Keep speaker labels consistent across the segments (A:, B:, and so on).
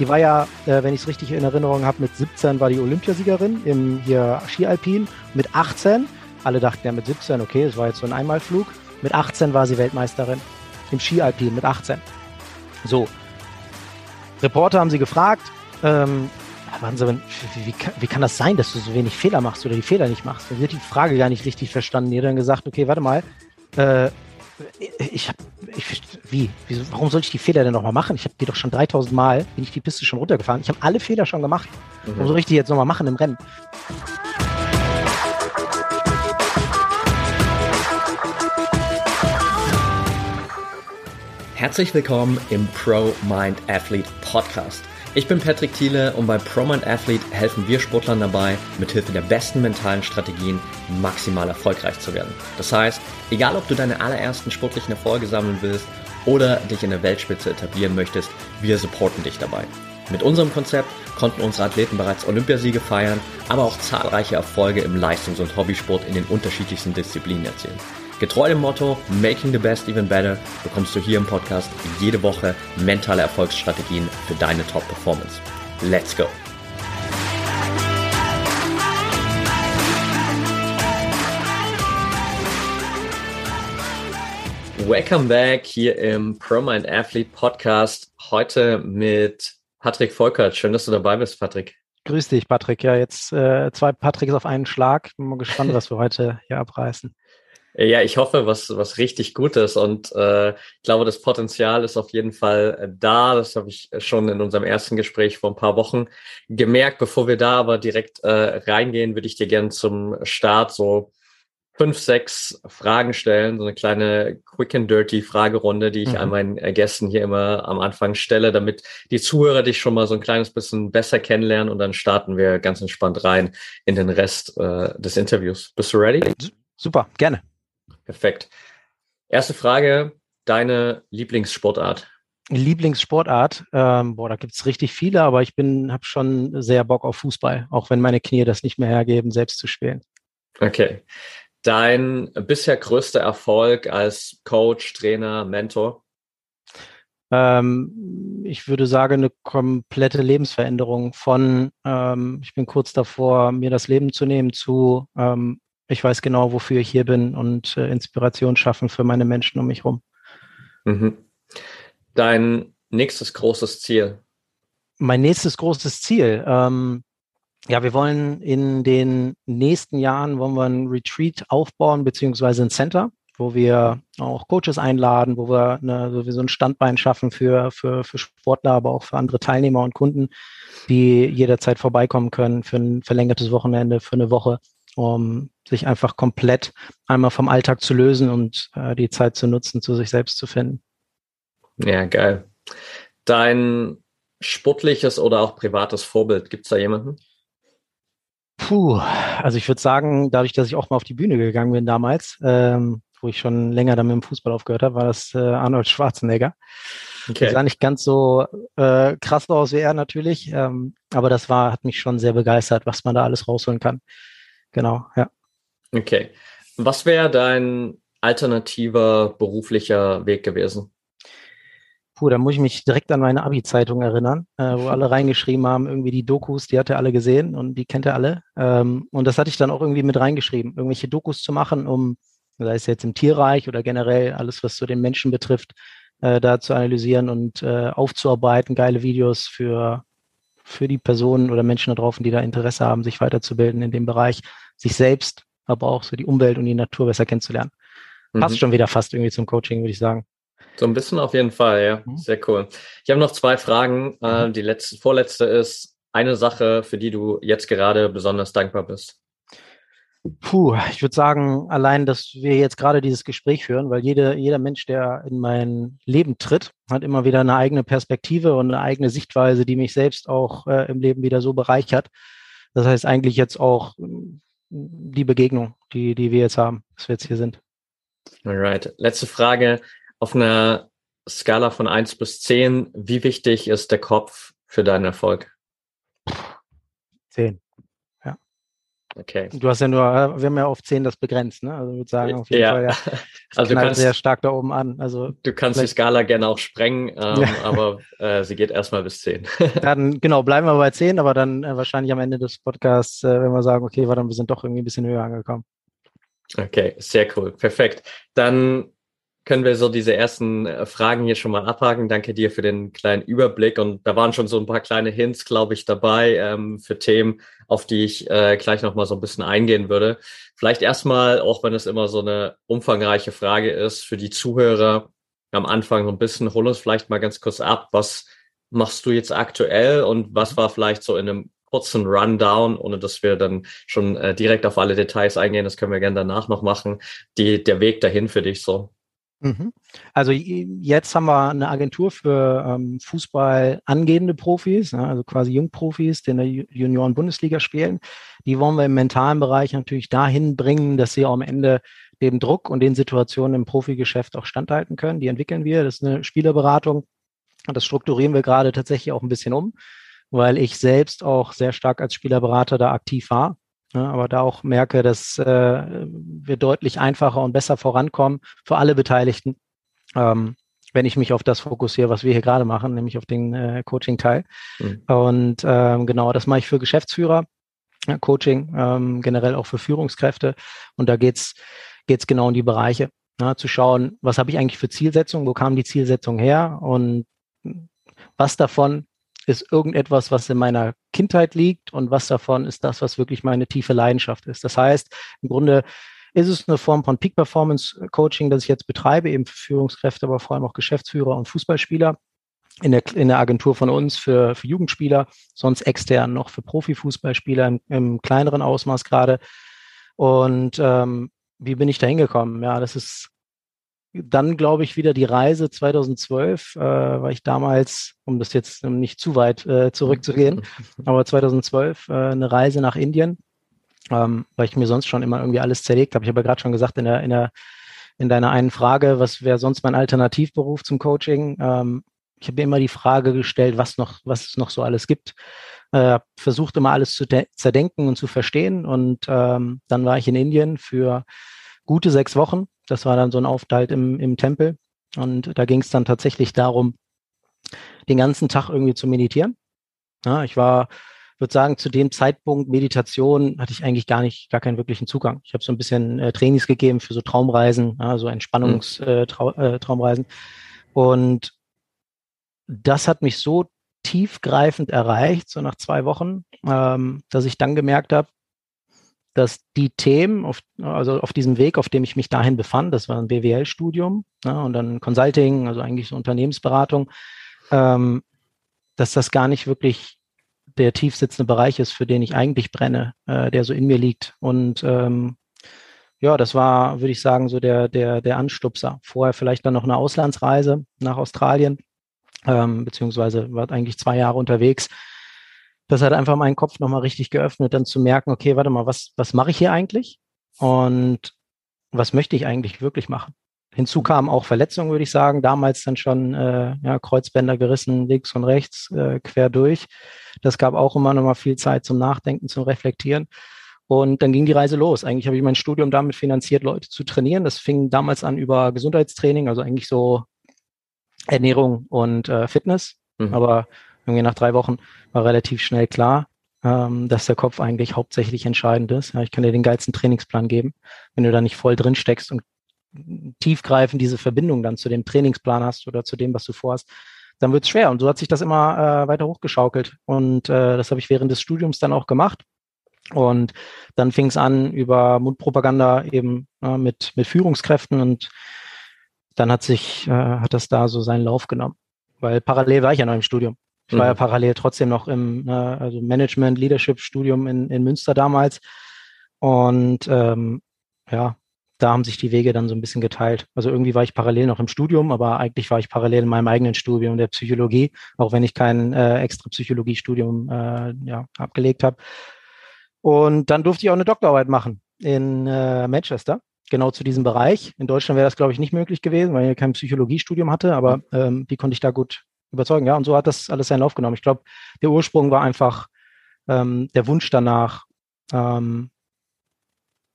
A: Die war ja, äh, wenn ich es richtig in Erinnerung habe, mit 17 war die Olympiasiegerin im hier Skialpin. Mit 18, alle dachten ja mit 17, okay, es war jetzt so ein Einmalflug. Mit 18 war sie Weltmeisterin im Skialpin mit 18. So. Reporter haben sie gefragt, ähm, wie, wie, wie, kann das sein, dass du so wenig Fehler machst oder die Fehler nicht machst? Und sie hat die Frage gar nicht richtig verstanden. Die hat dann gesagt, okay, warte mal, äh, ich habe, ich, wie, wieso, warum soll ich die Fehler denn nochmal machen? Ich habe die doch schon 3000 Mal, bin ich die Piste schon runtergefahren. Ich habe alle Fehler schon gemacht. Mhm. Warum soll ich die jetzt nochmal machen im Rennen?
B: Herzlich willkommen im Pro Mind Athlete Podcast. Ich bin Patrick Thiele und bei Pro Mind Athlete helfen wir Sportlern dabei, mithilfe der besten mentalen Strategien maximal erfolgreich zu werden. Das heißt, egal ob du deine allerersten sportlichen Erfolge sammeln willst oder dich in der Weltspitze etablieren möchtest, wir supporten dich dabei. Mit unserem Konzept konnten unsere Athleten bereits Olympiasiege feiern, aber auch zahlreiche Erfolge im Leistungs- und Hobbysport in den unterschiedlichsten Disziplinen erzielen. Getreu dem Motto Making the Best Even Better bekommst du hier im Podcast jede Woche mentale Erfolgsstrategien für deine Top-Performance. Let's go! Welcome back hier im ProMind Athlete Podcast. Heute mit Patrick Volkert. Schön, dass du dabei bist, Patrick.
A: Grüß dich, Patrick. Ja, jetzt äh, zwei Patricks auf einen Schlag. Bin mal gespannt, was wir heute hier abreißen.
B: Ja, ich hoffe, was, was richtig Gutes und äh, ich glaube, das Potenzial ist auf jeden Fall äh, da. Das habe ich schon in unserem ersten Gespräch vor ein paar Wochen gemerkt. Bevor wir da aber direkt äh, reingehen, würde ich dir gerne zum Start so fünf, sechs Fragen stellen, so eine kleine Quick and Dirty Fragerunde, die ich mhm. an meinen äh, Gästen hier immer am Anfang stelle, damit die Zuhörer dich schon mal so ein kleines bisschen besser kennenlernen und dann starten wir ganz entspannt rein in den Rest äh, des Interviews. Bist du ready?
A: Super, gerne.
B: Perfekt. Erste Frage, deine Lieblingssportart?
A: Lieblingssportart, ähm, boah, da gibt's richtig viele, aber ich bin, habe schon sehr Bock auf Fußball, auch wenn meine Knie das nicht mehr hergeben, selbst zu spielen.
B: Okay. Dein bisher größter Erfolg als Coach, Trainer, Mentor?
A: Ähm, ich würde sagen, eine komplette Lebensveränderung von, ähm, ich bin kurz davor, mir das Leben zu nehmen, zu, ähm, ich weiß genau, wofür ich hier bin und äh, Inspiration schaffen für meine Menschen um mich herum.
B: Mhm. Dein nächstes großes Ziel?
A: Mein nächstes großes Ziel. Ähm, ja, wir wollen in den nächsten Jahren wollen wir ein Retreat aufbauen, beziehungsweise ein Center, wo wir auch Coaches einladen, wo wir eine, so ein Standbein schaffen für, für, für Sportler, aber auch für andere Teilnehmer und Kunden, die jederzeit vorbeikommen können für ein verlängertes Wochenende, für eine Woche um sich einfach komplett einmal vom Alltag zu lösen und äh, die Zeit zu nutzen, zu sich selbst zu finden.
B: Ja, geil. Dein sportliches oder auch privates Vorbild, gibt es da jemanden?
A: Puh, also ich würde sagen, dadurch, dass ich auch mal auf die Bühne gegangen bin damals, ähm, wo ich schon länger damit im Fußball aufgehört habe, war das äh, Arnold Schwarzenegger. Okay. Der sah nicht ganz so äh, krass aus wie er natürlich, ähm, aber das war, hat mich schon sehr begeistert, was man da alles rausholen kann. Genau, ja.
B: Okay. Was wäre dein alternativer beruflicher Weg gewesen?
A: Puh, da muss ich mich direkt an meine Abi-Zeitung erinnern, äh, wo alle reingeschrieben haben, irgendwie die Dokus, die hat er alle gesehen und die kennt er alle. Ähm, und das hatte ich dann auch irgendwie mit reingeschrieben, irgendwelche Dokus zu machen, um, sei es jetzt im Tierreich oder generell alles, was so den Menschen betrifft, äh, da zu analysieren und äh, aufzuarbeiten, geile Videos für für die Personen oder Menschen da draußen, die da Interesse haben, sich weiterzubilden in dem Bereich, sich selbst, aber auch so die Umwelt und die Natur besser kennenzulernen. Mhm. Passt schon wieder fast irgendwie zum Coaching, würde ich sagen.
B: So ein bisschen auf jeden Fall, ja. Mhm. Sehr cool. Ich habe noch zwei Fragen. Äh, mhm. Die letzte, vorletzte ist eine Sache, für die du jetzt gerade besonders dankbar bist.
A: Puh, ich würde sagen, allein, dass wir jetzt gerade dieses Gespräch führen, weil jede, jeder Mensch, der in mein Leben tritt, hat immer wieder eine eigene Perspektive und eine eigene Sichtweise, die mich selbst auch äh, im Leben wieder so bereichert. Das heißt eigentlich jetzt auch hm, die Begegnung, die, die wir jetzt haben, dass wir jetzt hier sind.
B: Alright. Letzte Frage. Auf einer Skala von eins bis zehn, wie wichtig ist der Kopf für deinen Erfolg?
A: Zehn. Okay. Du hast ja nur, wir haben ja auf 10 das begrenzt, ne? Also ich würde sagen, auf jeden
B: ja.
A: Fall, ja.
B: also du kannst
A: sehr stark da oben an. Also
B: du kannst die Skala gerne auch sprengen, ähm, ja. aber äh, sie geht erstmal bis 10.
A: dann, genau, bleiben wir bei 10, aber dann äh, wahrscheinlich am Ende des Podcasts, äh, wenn wir sagen, okay, warte, wir sind doch irgendwie ein bisschen höher angekommen.
B: Okay, sehr cool. Perfekt. Dann können wir so diese ersten äh, Fragen hier schon mal abhaken. Danke dir für den kleinen Überblick. Und da waren schon so ein paar kleine Hints, glaube ich, dabei ähm, für Themen, auf die ich äh, gleich noch mal so ein bisschen eingehen würde. Vielleicht erstmal, auch wenn es immer so eine umfangreiche Frage ist, für die Zuhörer am Anfang so ein bisschen, hol uns vielleicht mal ganz kurz ab. Was machst du jetzt aktuell und was war vielleicht so in einem kurzen Rundown, ohne dass wir dann schon äh, direkt auf alle Details eingehen, das können wir gerne danach noch machen, die, der Weg dahin für dich so.
A: Mhm. Also jetzt haben wir eine Agentur für ähm, Fußball angehende Profis, ja, also quasi Jungprofis, die in der Junioren-Bundesliga spielen. Die wollen wir im mentalen Bereich natürlich dahin bringen, dass sie auch am Ende dem Druck und den Situationen im Profigeschäft auch standhalten können. Die entwickeln wir. Das ist eine Spielerberatung. Und das strukturieren wir gerade tatsächlich auch ein bisschen um, weil ich selbst auch sehr stark als Spielerberater da aktiv war ja, aber da auch merke, dass äh, wir deutlich einfacher und besser vorankommen für alle Beteiligten, ähm, wenn ich mich auf das fokussiere, was wir hier gerade machen, nämlich auf den äh, Coaching-Teil. Mhm. Und ähm, genau, das mache ich für Geschäftsführer, ja, Coaching, ähm, generell auch für Führungskräfte. Und da geht's geht's genau in die Bereiche, ja, zu schauen, was habe ich eigentlich für Zielsetzungen, wo kam die Zielsetzung her und was davon ist irgendetwas, was in meiner Kindheit liegt und was davon ist das, was wirklich meine tiefe Leidenschaft ist. Das heißt, im Grunde ist es eine Form von Peak Performance Coaching, das ich jetzt betreibe, eben für Führungskräfte, aber vor allem auch Geschäftsführer und Fußballspieler in der, in der Agentur von uns für, für Jugendspieler, sonst extern noch für Profifußballspieler im, im kleineren Ausmaß gerade. Und ähm, wie bin ich da hingekommen? Ja, das ist dann, glaube ich, wieder die Reise 2012, äh, weil ich damals, um das jetzt nicht zu weit äh, zurückzugehen, aber 2012 äh, eine Reise nach Indien, ähm, weil ich mir sonst schon immer irgendwie alles zerlegt habe. Ich habe ja gerade schon gesagt in der, in der in deiner einen Frage, was wäre sonst mein Alternativberuf zum Coaching? Ähm, ich habe mir immer die Frage gestellt, was noch, was es noch so alles gibt. Äh, versucht immer alles zu zerdenken und zu verstehen. Und ähm, dann war ich in Indien für gute sechs Wochen das war dann so ein Aufenthalt im, im Tempel. Und da ging es dann tatsächlich darum, den ganzen Tag irgendwie zu meditieren. Ja, ich war, würde sagen, zu dem Zeitpunkt Meditation hatte ich eigentlich gar nicht, gar keinen wirklichen Zugang. Ich habe so ein bisschen äh, Trainings gegeben für so Traumreisen, ja, so Entspannungstraumreisen. Mhm. Äh, Und das hat mich so tiefgreifend erreicht, so nach zwei Wochen, ähm, dass ich dann gemerkt habe, dass die Themen, auf, also auf diesem Weg, auf dem ich mich dahin befand, das war ein BWL-Studium ja, und dann Consulting, also eigentlich so Unternehmensberatung, ähm, dass das gar nicht wirklich der tief sitzende Bereich ist, für den ich eigentlich brenne, äh, der so in mir liegt. Und ähm, ja, das war, würde ich sagen, so der, der, der Anstupser. Vorher vielleicht dann noch eine Auslandsreise nach Australien, ähm, beziehungsweise war eigentlich zwei Jahre unterwegs das hat einfach meinen Kopf nochmal richtig geöffnet, dann zu merken, okay, warte mal, was, was mache ich hier eigentlich? Und was möchte ich eigentlich wirklich machen? Hinzu kamen auch Verletzungen, würde ich sagen. Damals dann schon äh, ja, Kreuzbänder gerissen, links und rechts, äh, quer durch. Das gab auch immer noch mal viel Zeit zum Nachdenken, zum Reflektieren. Und dann ging die Reise los. Eigentlich habe ich mein Studium damit finanziert, Leute zu trainieren. Das fing damals an über Gesundheitstraining, also eigentlich so Ernährung und äh, Fitness. Mhm. Aber irgendwie nach drei Wochen war relativ schnell klar, ähm, dass der Kopf eigentlich hauptsächlich entscheidend ist. Ja, ich kann dir den geilsten Trainingsplan geben. Wenn du da nicht voll drin steckst und tiefgreifend diese Verbindung dann zu dem Trainingsplan hast oder zu dem, was du vorhast, dann wird es schwer. Und so hat sich das immer äh, weiter hochgeschaukelt. Und äh, das habe ich während des Studiums dann auch gemacht. Und dann fing es an über Mundpropaganda eben äh, mit, mit Führungskräften und dann hat sich, äh, hat das da so seinen Lauf genommen. Weil parallel war ich ja noch im Studium. Ich war ja mhm. parallel trotzdem noch im äh, also Management, Leadership-Studium in, in Münster damals. Und ähm, ja, da haben sich die Wege dann so ein bisschen geteilt. Also irgendwie war ich parallel noch im Studium, aber eigentlich war ich parallel in meinem eigenen Studium der Psychologie, auch wenn ich kein äh, extra Psychologiestudium äh, ja, abgelegt habe. Und dann durfte ich auch eine Doktorarbeit machen in äh, Manchester, genau zu diesem Bereich. In Deutschland wäre das, glaube ich, nicht möglich gewesen, weil ich kein Psychologiestudium hatte, aber mhm. ähm, die konnte ich da gut überzeugen. Ja, und so hat das alles seinen Lauf genommen. Ich glaube, der Ursprung war einfach ähm, der Wunsch danach, ähm,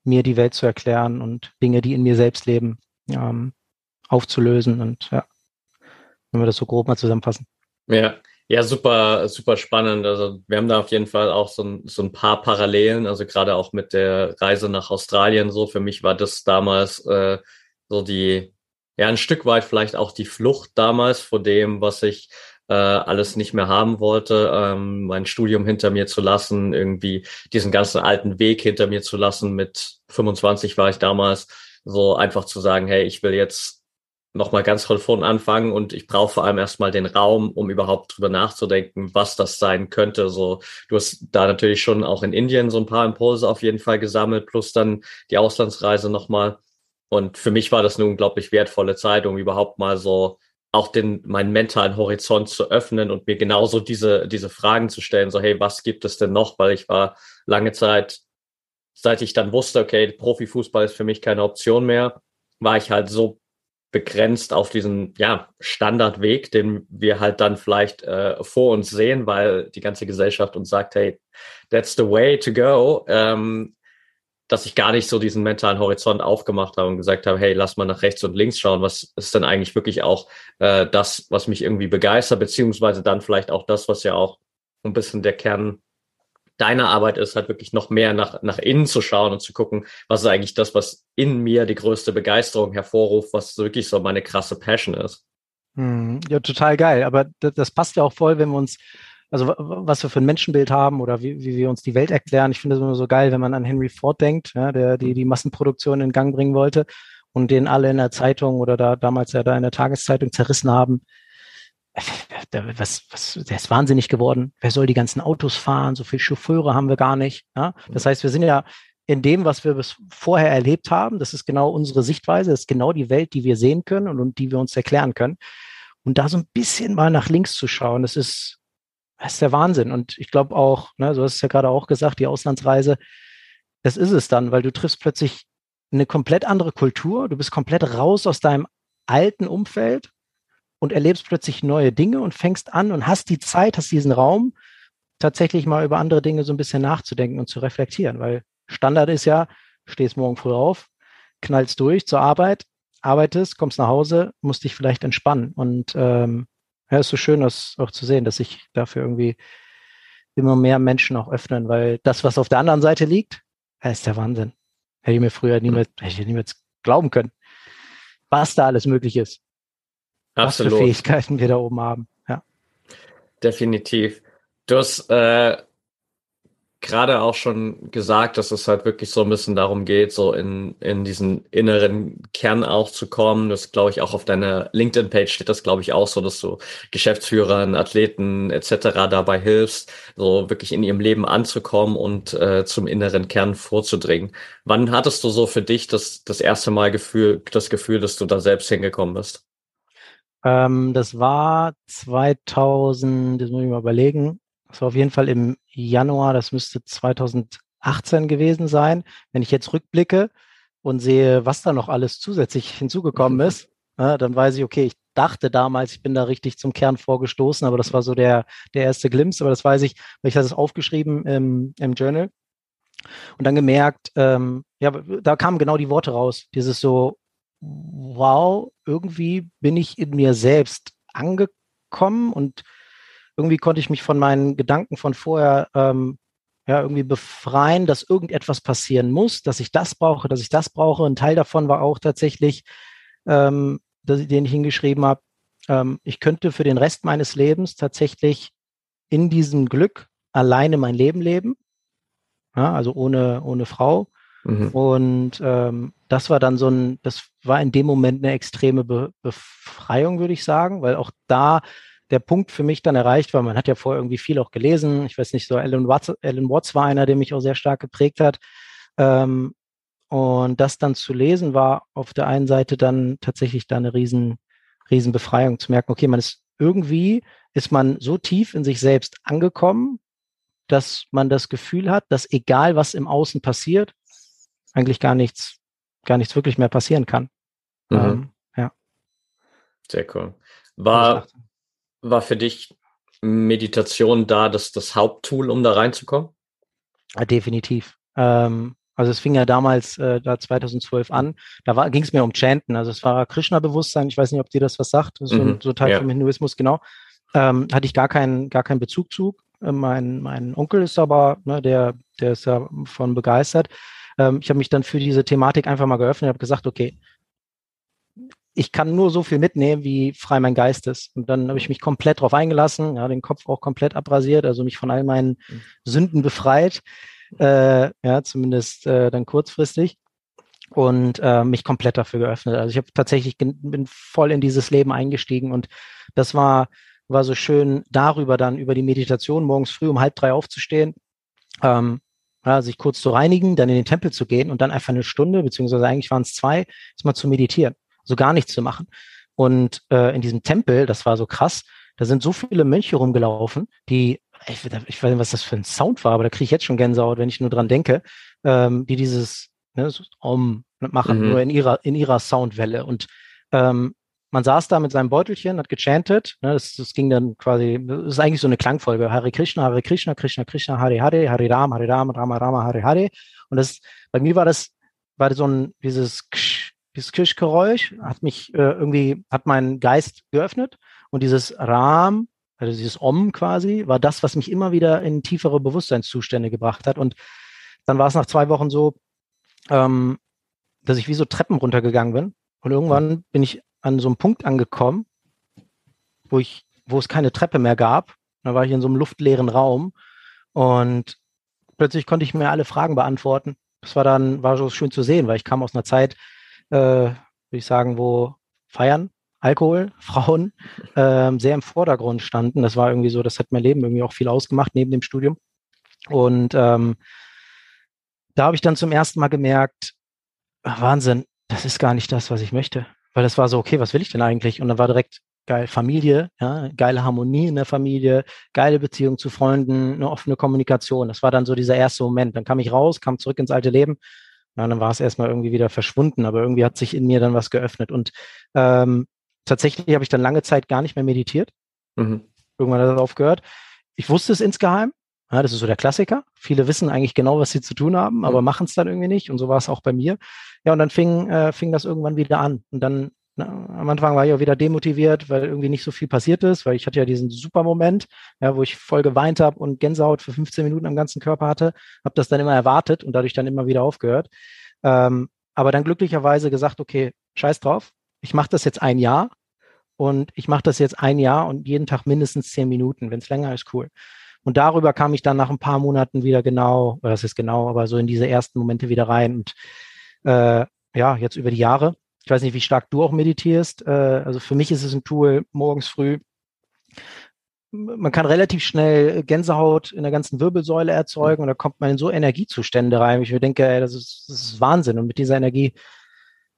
A: mir die Welt zu erklären und Dinge, die in mir selbst leben, ähm, aufzulösen. Und ja, wenn wir das so grob mal zusammenfassen.
B: Ja, ja, super, super spannend. Also wir haben da auf jeden Fall auch so ein, so ein paar Parallelen, also gerade auch mit der Reise nach Australien so. Für mich war das damals äh, so die, ja, ein Stück weit vielleicht auch die Flucht damals vor dem, was ich äh, alles nicht mehr haben wollte, ähm, mein Studium hinter mir zu lassen, irgendwie diesen ganzen alten Weg hinter mir zu lassen. Mit 25 war ich damals so einfach zu sagen, hey, ich will jetzt nochmal ganz von vorn anfangen und ich brauche vor allem erstmal den Raum, um überhaupt drüber nachzudenken, was das sein könnte. So, du hast da natürlich schon auch in Indien so ein paar Impulse auf jeden Fall gesammelt, plus dann die Auslandsreise nochmal. Und für mich war das eine unglaublich wertvolle Zeit, um überhaupt mal so auch den, meinen mentalen Horizont zu öffnen und mir genauso diese, diese Fragen zu stellen, so, hey, was gibt es denn noch? Weil ich war lange Zeit, seit ich dann wusste, okay, Profifußball ist für mich keine Option mehr, war ich halt so begrenzt auf diesen ja, Standardweg, den wir halt dann vielleicht äh, vor uns sehen, weil die ganze Gesellschaft uns sagt, hey, that's the way to go, ähm, dass ich gar nicht so diesen mentalen Horizont aufgemacht habe und gesagt habe, hey, lass mal nach rechts und links schauen, was ist denn eigentlich wirklich auch äh, das, was mich irgendwie begeistert, beziehungsweise dann vielleicht auch das, was ja auch ein bisschen der Kern deine Arbeit ist, halt wirklich noch mehr nach, nach innen zu schauen und zu gucken, was ist eigentlich das, was in mir die größte Begeisterung hervorruft, was wirklich so meine krasse Passion ist.
A: Hm, ja, total geil. Aber das passt ja auch voll, wenn wir uns, also was wir für ein Menschenbild haben oder wie, wie wir uns die Welt erklären. Ich finde es immer so geil, wenn man an Henry Ford denkt, ja, der die, die Massenproduktion in Gang bringen wollte und den alle in der Zeitung oder da damals ja da in der Tageszeitung zerrissen haben was, was, der ist wahnsinnig geworden. Wer soll die ganzen Autos fahren? So viele Chauffeure haben wir gar nicht. Ja? Das heißt, wir sind ja in dem, was wir bis vorher erlebt haben, das ist genau unsere Sichtweise, das ist genau die Welt, die wir sehen können und, und die wir uns erklären können. Und da so ein bisschen mal nach links zu schauen, das ist, das ist der Wahnsinn. Und ich glaube auch, ne, so hast du ja gerade auch gesagt, die Auslandsreise, das ist es dann, weil du triffst plötzlich eine komplett andere Kultur, du bist komplett raus aus deinem alten Umfeld und erlebst plötzlich neue Dinge und fängst an und hast die Zeit, hast diesen Raum, tatsächlich mal über andere Dinge so ein bisschen nachzudenken und zu reflektieren, weil Standard ist ja, stehst morgen früh auf, knallst durch zur Arbeit, arbeitest, kommst nach Hause, musst dich vielleicht entspannen. Und ähm, ja, ist so schön, das auch zu sehen, dass sich dafür irgendwie immer mehr Menschen auch öffnen, weil das, was auf der anderen Seite liegt, ist der Wahnsinn. Hätte ich mir früher niemals, hätte ich niemals glauben können, was da alles möglich ist. Absolut. was für Fähigkeiten wir da oben haben. Ja.
B: Definitiv. Du hast äh, gerade auch schon gesagt, dass es halt wirklich so ein bisschen darum geht, so in, in diesen inneren Kern auch zu kommen. Das glaube ich auch auf deiner LinkedIn-Page steht das, glaube ich, auch so, dass du Geschäftsführern, Athleten etc. dabei hilfst, so wirklich in ihrem Leben anzukommen und äh, zum inneren Kern vorzudringen. Wann hattest du so für dich das, das erste Mal Gefühl, das Gefühl, dass du da selbst hingekommen bist?
A: Ähm, das war 2000, das muss ich mal überlegen. Das war auf jeden Fall im Januar, das müsste 2018 gewesen sein. Wenn ich jetzt rückblicke und sehe, was da noch alles zusätzlich hinzugekommen ist, äh, dann weiß ich, okay, ich dachte damals, ich bin da richtig zum Kern vorgestoßen, aber das war so der, der erste Glimpse, aber das weiß ich, weil ich hatte es aufgeschrieben im, im Journal und dann gemerkt, ähm, ja, da kamen genau die Worte raus, dieses so, wow, irgendwie bin ich in mir selbst angekommen und irgendwie konnte ich mich von meinen Gedanken von vorher ähm, ja irgendwie befreien, dass irgendetwas passieren muss, dass ich das brauche, dass ich das brauche. Ein Teil davon war auch tatsächlich, ähm, dass, den ich hingeschrieben habe, ähm, ich könnte für den Rest meines Lebens tatsächlich in diesem Glück alleine mein Leben leben, ja, also ohne, ohne Frau. Mhm. Und ähm, das war dann so ein, das war in dem Moment eine extreme Be Befreiung, würde ich sagen, weil auch da der Punkt für mich dann erreicht war, man hat ja vorher irgendwie viel auch gelesen. Ich weiß nicht, so Alan Watts, Alan Watts war einer, der mich auch sehr stark geprägt hat. Ähm, und das dann zu lesen war auf der einen Seite dann tatsächlich da eine riesen, riesen Befreiung zu merken, okay, man ist irgendwie, ist man so tief in sich selbst angekommen, dass man das Gefühl hat, dass egal was im Außen passiert, eigentlich gar nichts, gar nichts wirklich mehr passieren kann. Mhm. Ähm, ja.
B: Sehr cool. War, war für dich Meditation da das, das Haupttool, um da reinzukommen?
A: Ja, definitiv. Ähm, Also es fing ja damals, äh, da 2012 an, da ging es mir um Chanten, also es war Krishna-Bewusstsein, ich weiß nicht, ob dir das was sagt, ist mhm, so, so Teil ja. vom Hinduismus, genau. Ähm, hatte ich gar keinen, gar keinen Bezug zu. Äh, mein, mein Onkel ist aber, ne, der, der ist ja von begeistert. Ähm, ich habe mich dann für diese Thematik einfach mal geöffnet und habe gesagt, okay, ich kann nur so viel mitnehmen, wie frei mein Geist ist. Und dann habe ich mich komplett drauf eingelassen, ja, den Kopf auch komplett abrasiert, also mich von all meinen mhm. Sünden befreit, äh, ja, zumindest äh, dann kurzfristig und äh, mich komplett dafür geöffnet. Also ich habe tatsächlich bin voll in dieses Leben eingestiegen und das war war so schön darüber dann über die Meditation morgens früh um halb drei aufzustehen, ähm, ja, sich kurz zu reinigen, dann in den Tempel zu gehen und dann einfach eine Stunde beziehungsweise eigentlich waren es zwei, ist mal zu meditieren so gar nichts zu machen. Und äh, in diesem Tempel, das war so krass, da sind so viele Mönche rumgelaufen, die, ich, ich weiß nicht, was das für ein Sound war, aber da kriege ich jetzt schon Gänsehaut, wenn ich nur dran denke, ähm, die dieses ne, so Om machen, mhm. nur in ihrer, in ihrer Soundwelle. Und ähm, man saß da mit seinem Beutelchen, hat gechantet, ne, das, das ging dann quasi, das ist eigentlich so eine Klangfolge, Hare Krishna, Hare Krishna, Krishna Krishna, Hare Hare, Hare Ram, Hare Ram, Rama Rama, Hare Hare. Und das, bei mir war das, war so ein, dieses Ksch, dieses Kirschgeräusch hat mich äh, irgendwie, hat meinen Geist geöffnet und dieses Ram, also dieses Om quasi, war das, was mich immer wieder in tiefere Bewusstseinszustände gebracht hat. Und dann war es nach zwei Wochen so, ähm, dass ich wie so Treppen runtergegangen bin. Und irgendwann bin ich an so einem Punkt angekommen, wo ich, wo es keine Treppe mehr gab. Da war ich in so einem luftleeren Raum und plötzlich konnte ich mir alle Fragen beantworten. Das war dann, war so schön zu sehen, weil ich kam aus einer Zeit, äh, würde ich sagen, wo Feiern, Alkohol, Frauen äh, sehr im Vordergrund standen. Das war irgendwie so, das hat mein Leben irgendwie auch viel ausgemacht neben dem Studium. Und ähm, da habe ich dann zum ersten Mal gemerkt, Wahnsinn, das ist gar nicht das, was ich möchte. Weil das war so, okay, was will ich denn eigentlich? Und dann war direkt geil Familie, ja, geile Harmonie in der Familie, geile Beziehung zu Freunden, eine offene Kommunikation. Das war dann so dieser erste Moment. Dann kam ich raus, kam zurück ins alte Leben ja, dann war es erstmal irgendwie wieder verschwunden, aber irgendwie hat sich in mir dann was geöffnet. Und ähm, tatsächlich habe ich dann lange Zeit gar nicht mehr meditiert. Mhm. Irgendwann hat das aufgehört. Ich wusste es insgeheim. Ja, das ist so der Klassiker. Viele wissen eigentlich genau, was sie zu tun haben, mhm. aber machen es dann irgendwie nicht. Und so war es auch bei mir. Ja, und dann fing, äh, fing das irgendwann wieder an. Und dann na, am Anfang war ich auch wieder demotiviert, weil irgendwie nicht so viel passiert ist, weil ich hatte ja diesen super Moment, ja, wo ich voll geweint habe und Gänsehaut für 15 Minuten am ganzen Körper hatte, habe das dann immer erwartet und dadurch dann immer wieder aufgehört. Ähm, aber dann glücklicherweise gesagt, okay, scheiß drauf, ich mache das jetzt ein Jahr und ich mache das jetzt ein Jahr und jeden Tag mindestens zehn Minuten. Wenn es länger ist, cool. Und darüber kam ich dann nach ein paar Monaten wieder genau, das ist genau, aber so in diese ersten Momente wieder rein und äh, ja, jetzt über die Jahre ich weiß nicht, wie stark du auch meditierst. Äh, also für mich ist es ein Tool morgens früh. Man kann relativ schnell Gänsehaut in der ganzen Wirbelsäule erzeugen und da kommt man in so Energiezustände rein. Ich mir denke, ey, das, ist, das ist Wahnsinn. Und mit dieser Energie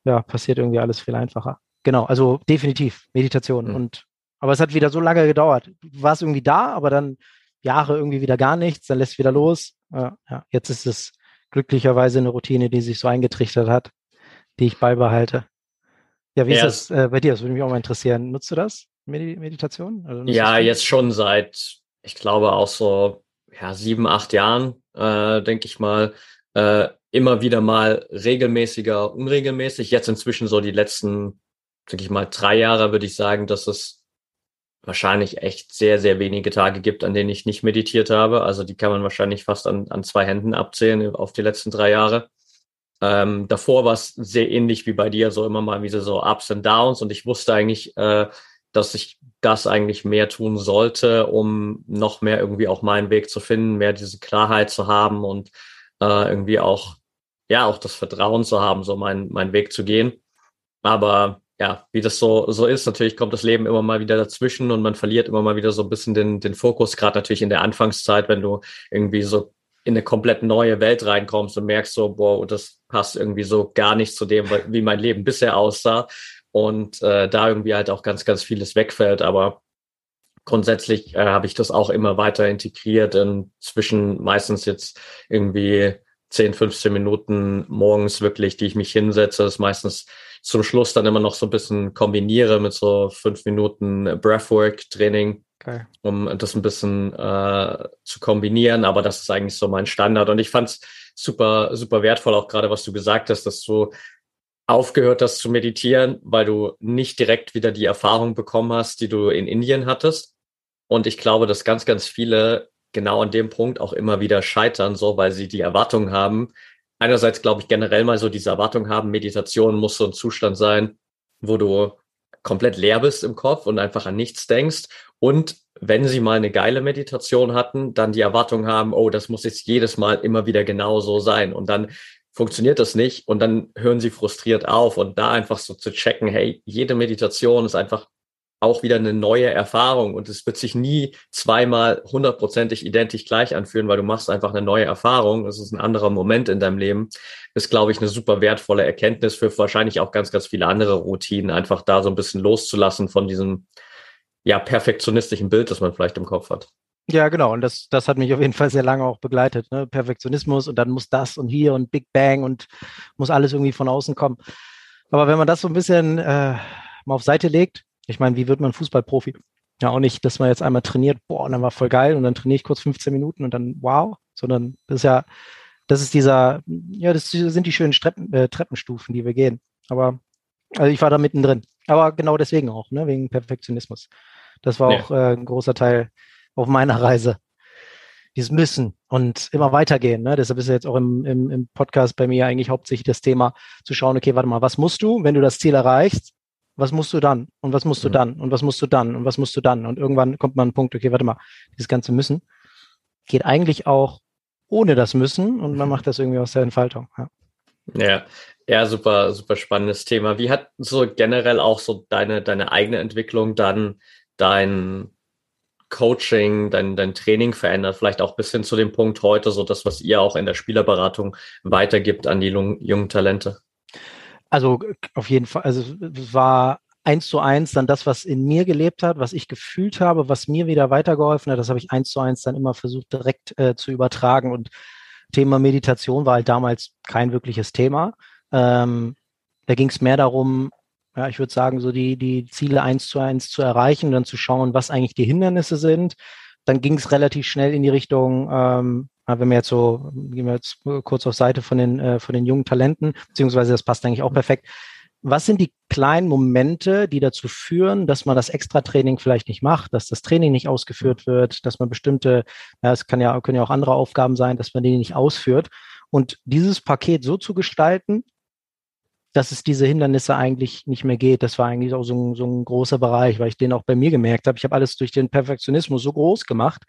A: ja, passiert irgendwie alles viel einfacher. Genau, also definitiv Meditation. Mhm. Und aber es hat wieder so lange gedauert. Du warst irgendwie da, aber dann Jahre irgendwie wieder gar nichts, dann lässt es wieder los. Ja, ja, jetzt ist es glücklicherweise eine Routine, die sich so eingetrichtert hat, die ich beibehalte. Ja, wie ist das äh, bei dir? Das würde mich auch mal interessieren. Nutzt du das, Medi Meditation?
B: Also, ja, jetzt schon seit, ich glaube, auch so ja, sieben, acht Jahren, äh, denke ich mal, äh, immer wieder mal regelmäßiger, unregelmäßig. Jetzt inzwischen so die letzten, denke ich mal, drei Jahre würde ich sagen, dass es wahrscheinlich echt sehr, sehr wenige Tage gibt, an denen ich nicht meditiert habe. Also die kann man wahrscheinlich fast an, an zwei Händen abzählen auf die letzten drei Jahre. Ähm, davor war es sehr ähnlich wie bei dir, so immer mal wieder so Ups und Downs und ich wusste eigentlich, äh, dass ich das eigentlich mehr tun sollte, um noch mehr irgendwie auch meinen Weg zu finden, mehr diese Klarheit zu haben und äh, irgendwie auch, ja, auch das Vertrauen zu haben, so meinen mein Weg zu gehen. Aber ja, wie das so, so ist, natürlich kommt das Leben immer mal wieder dazwischen und man verliert immer mal wieder so ein bisschen den, den Fokus, gerade natürlich in der Anfangszeit, wenn du irgendwie so in eine komplett neue Welt reinkommst und merkst so, boah, das passt irgendwie so gar nicht zu dem, wie mein Leben bisher aussah. Und äh, da irgendwie halt auch ganz, ganz vieles wegfällt. Aber grundsätzlich äh, habe ich das auch immer weiter integriert. Inzwischen meistens jetzt irgendwie 10, 15 Minuten morgens wirklich, die ich mich hinsetze. Das meistens zum Schluss dann immer noch so ein bisschen kombiniere mit so fünf Minuten Breathwork-Training Okay. um das ein bisschen äh, zu kombinieren. Aber das ist eigentlich so mein Standard. Und ich fand es super, super wertvoll, auch gerade was du gesagt hast, dass du aufgehört hast zu meditieren, weil du nicht direkt wieder die Erfahrung bekommen hast, die du in Indien hattest. Und ich glaube, dass ganz, ganz viele genau an dem Punkt auch immer wieder scheitern, so weil sie die Erwartung haben. Einerseits glaube ich generell mal so diese Erwartung haben, Meditation muss so ein Zustand sein, wo du komplett leer bist im Kopf und einfach an nichts denkst. Und wenn sie mal eine geile Meditation hatten, dann die Erwartung haben, oh, das muss jetzt jedes Mal immer wieder genau so sein. Und dann funktioniert das nicht und dann hören sie frustriert auf und da einfach so zu checken, hey, jede Meditation ist einfach auch wieder eine neue Erfahrung und es wird sich nie zweimal hundertprozentig identisch gleich anfühlen, weil du machst einfach eine neue Erfahrung. Es ist ein anderer Moment in deinem Leben. Ist, glaube ich, eine super wertvolle Erkenntnis für wahrscheinlich auch ganz, ganz viele andere Routinen, einfach da so ein bisschen loszulassen von diesem, ja, perfektionistischen Bild, das man vielleicht im Kopf hat.
A: Ja, genau. Und das, das hat mich auf jeden Fall sehr lange auch begleitet. Ne? Perfektionismus und dann muss das und hier und Big Bang und muss alles irgendwie von außen kommen. Aber wenn man das so ein bisschen äh, mal auf Seite legt, ich meine, wie wird man Fußballprofi? Ja, auch nicht, dass man jetzt einmal trainiert, boah, und dann war voll geil und dann trainiere ich kurz 15 Minuten und dann wow, sondern das ist ja, das ist dieser, ja, das sind die schönen Treppen, äh, Treppenstufen, die wir gehen. Aber, also ich war da mittendrin. Aber genau deswegen auch, ne, wegen Perfektionismus. Das war ja. auch äh, ein großer Teil auf meiner Reise. Dieses Müssen und immer weitergehen. Ne? Deshalb ist ja jetzt auch im, im, im Podcast bei mir eigentlich hauptsächlich das Thema zu schauen, okay, warte mal, was musst du, wenn du das Ziel erreichst? Was musst du dann? Und was musst du mhm. dann? Und was musst du dann? Und was musst du dann? Und irgendwann kommt man ein Punkt, okay, warte mal, dieses ganze Müssen geht eigentlich auch ohne das Müssen und man macht das irgendwie aus der Entfaltung.
B: Ja. Ja, ja, super, super spannendes Thema. Wie hat so generell auch so deine, deine eigene Entwicklung dann dein Coaching, dein, dein Training verändert? Vielleicht auch bis hin zu dem Punkt heute, so das, was ihr auch in der Spielerberatung weitergibt an die jungen Talente?
A: Also auf jeden Fall, also es war eins zu eins dann das, was in mir gelebt hat, was ich gefühlt habe, was mir wieder weitergeholfen hat, das habe ich eins zu eins dann immer versucht direkt äh, zu übertragen. Und Thema Meditation war halt damals kein wirkliches Thema. Ähm, da ging es mehr darum, ja, ich würde sagen, so die, die Ziele eins zu eins zu erreichen, dann zu schauen, was eigentlich die Hindernisse sind. Dann ging es relativ schnell in die Richtung, ähm, wenn wir jetzt so, gehen wir jetzt kurz auf Seite von den, äh, von den jungen Talenten, beziehungsweise das passt eigentlich auch perfekt. Was sind die kleinen Momente, die dazu führen, dass man das Extra-Training vielleicht nicht macht, dass das Training nicht ausgeführt wird, dass man bestimmte, ja, es kann ja, können ja auch andere Aufgaben sein, dass man die nicht ausführt. Und dieses Paket so zu gestalten, dass es diese Hindernisse eigentlich nicht mehr geht. Das war eigentlich auch so ein, so ein großer Bereich, weil ich den auch bei mir gemerkt habe. Ich habe alles durch den Perfektionismus so groß gemacht,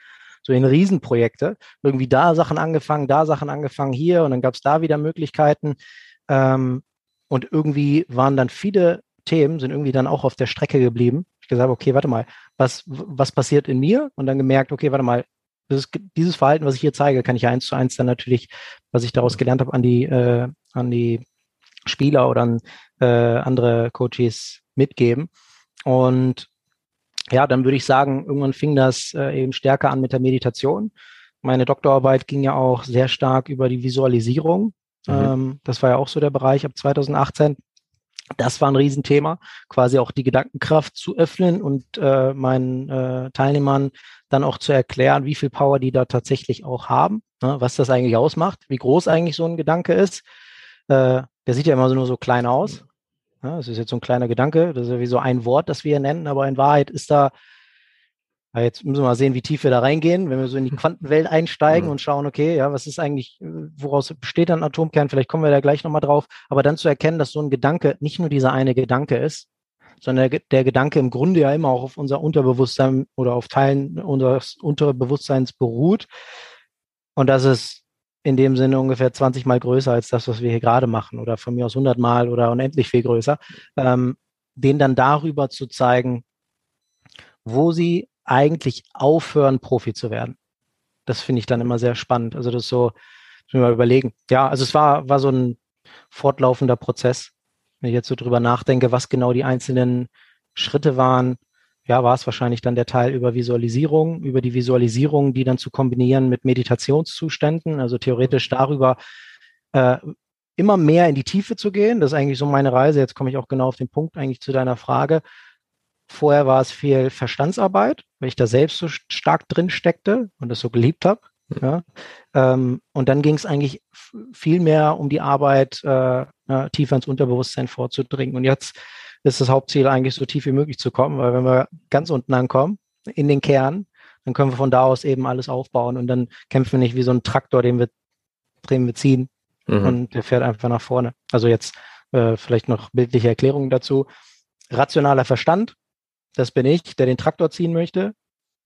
A: so in Riesenprojekte. Irgendwie da Sachen angefangen, da Sachen angefangen, hier und dann gab es da wieder Möglichkeiten. Ähm, und irgendwie waren dann viele Themen, sind irgendwie dann auch auf der Strecke geblieben. Ich gesagt, okay, warte mal, was, was passiert in mir? Und dann gemerkt, okay, warte mal, ist, dieses Verhalten, was ich hier zeige, kann ich eins zu eins dann natürlich, was ich daraus gelernt habe, an die, äh, an die Spieler oder an äh, andere Coaches mitgeben. Und ja, dann würde ich sagen, irgendwann fing das äh, eben stärker an mit der Meditation. Meine Doktorarbeit ging ja auch sehr stark über die Visualisierung. Mhm. Ähm, das war ja auch so der Bereich ab 2018. Das war ein Riesenthema, quasi auch die Gedankenkraft zu öffnen und äh, meinen äh, Teilnehmern dann auch zu erklären, wie viel Power die da tatsächlich auch haben, ne, was das eigentlich ausmacht, wie groß eigentlich so ein Gedanke ist. Äh, der sieht ja immer so nur so klein aus. Ja, das ist jetzt so ein kleiner Gedanke, das ist ja wie so ein Wort, das wir hier nennen, aber in Wahrheit ist da, jetzt müssen wir mal sehen, wie tief wir da reingehen, wenn wir so in die Quantenwelt einsteigen mhm. und schauen, okay, ja, was ist eigentlich, woraus besteht ein Atomkern, vielleicht kommen wir da gleich nochmal drauf, aber dann zu erkennen, dass so ein Gedanke nicht nur dieser eine Gedanke ist, sondern der, der Gedanke im Grunde ja immer auch auf unser Unterbewusstsein oder auf Teilen unseres Unterbewusstseins beruht. Und dass es in dem Sinne ungefähr 20 Mal größer als das, was wir hier gerade machen oder von mir aus 100 Mal oder unendlich viel größer, ähm, denen dann darüber zu zeigen, wo sie eigentlich aufhören, Profi zu werden. Das finde ich dann immer sehr spannend. Also das so, wir mal überlegen. Ja, also es war, war so ein fortlaufender Prozess. Wenn ich jetzt so drüber nachdenke, was genau die einzelnen Schritte waren, ja, war es wahrscheinlich dann der Teil über Visualisierung, über die Visualisierung, die dann zu kombinieren mit Meditationszuständen, also theoretisch darüber äh, immer mehr in die Tiefe zu gehen. Das ist eigentlich so meine Reise. Jetzt komme ich auch genau auf den Punkt eigentlich zu deiner Frage. Vorher war es viel Verstandsarbeit, weil ich da selbst so stark drin steckte und das so geliebt habe. Hm. Ja. Ähm, und dann ging es eigentlich viel mehr um die Arbeit, äh, äh, tiefer ins Unterbewusstsein vorzudringen. Und jetzt ist das Hauptziel eigentlich so tief wie möglich zu kommen, weil wenn wir ganz unten ankommen, in den Kern, dann können wir von da aus eben alles aufbauen und dann kämpfen wir nicht wie so ein Traktor, den wir, den wir ziehen mhm. und der fährt einfach nach vorne. Also jetzt äh, vielleicht noch bildliche Erklärungen dazu. Rationaler Verstand, das bin ich, der den Traktor ziehen möchte.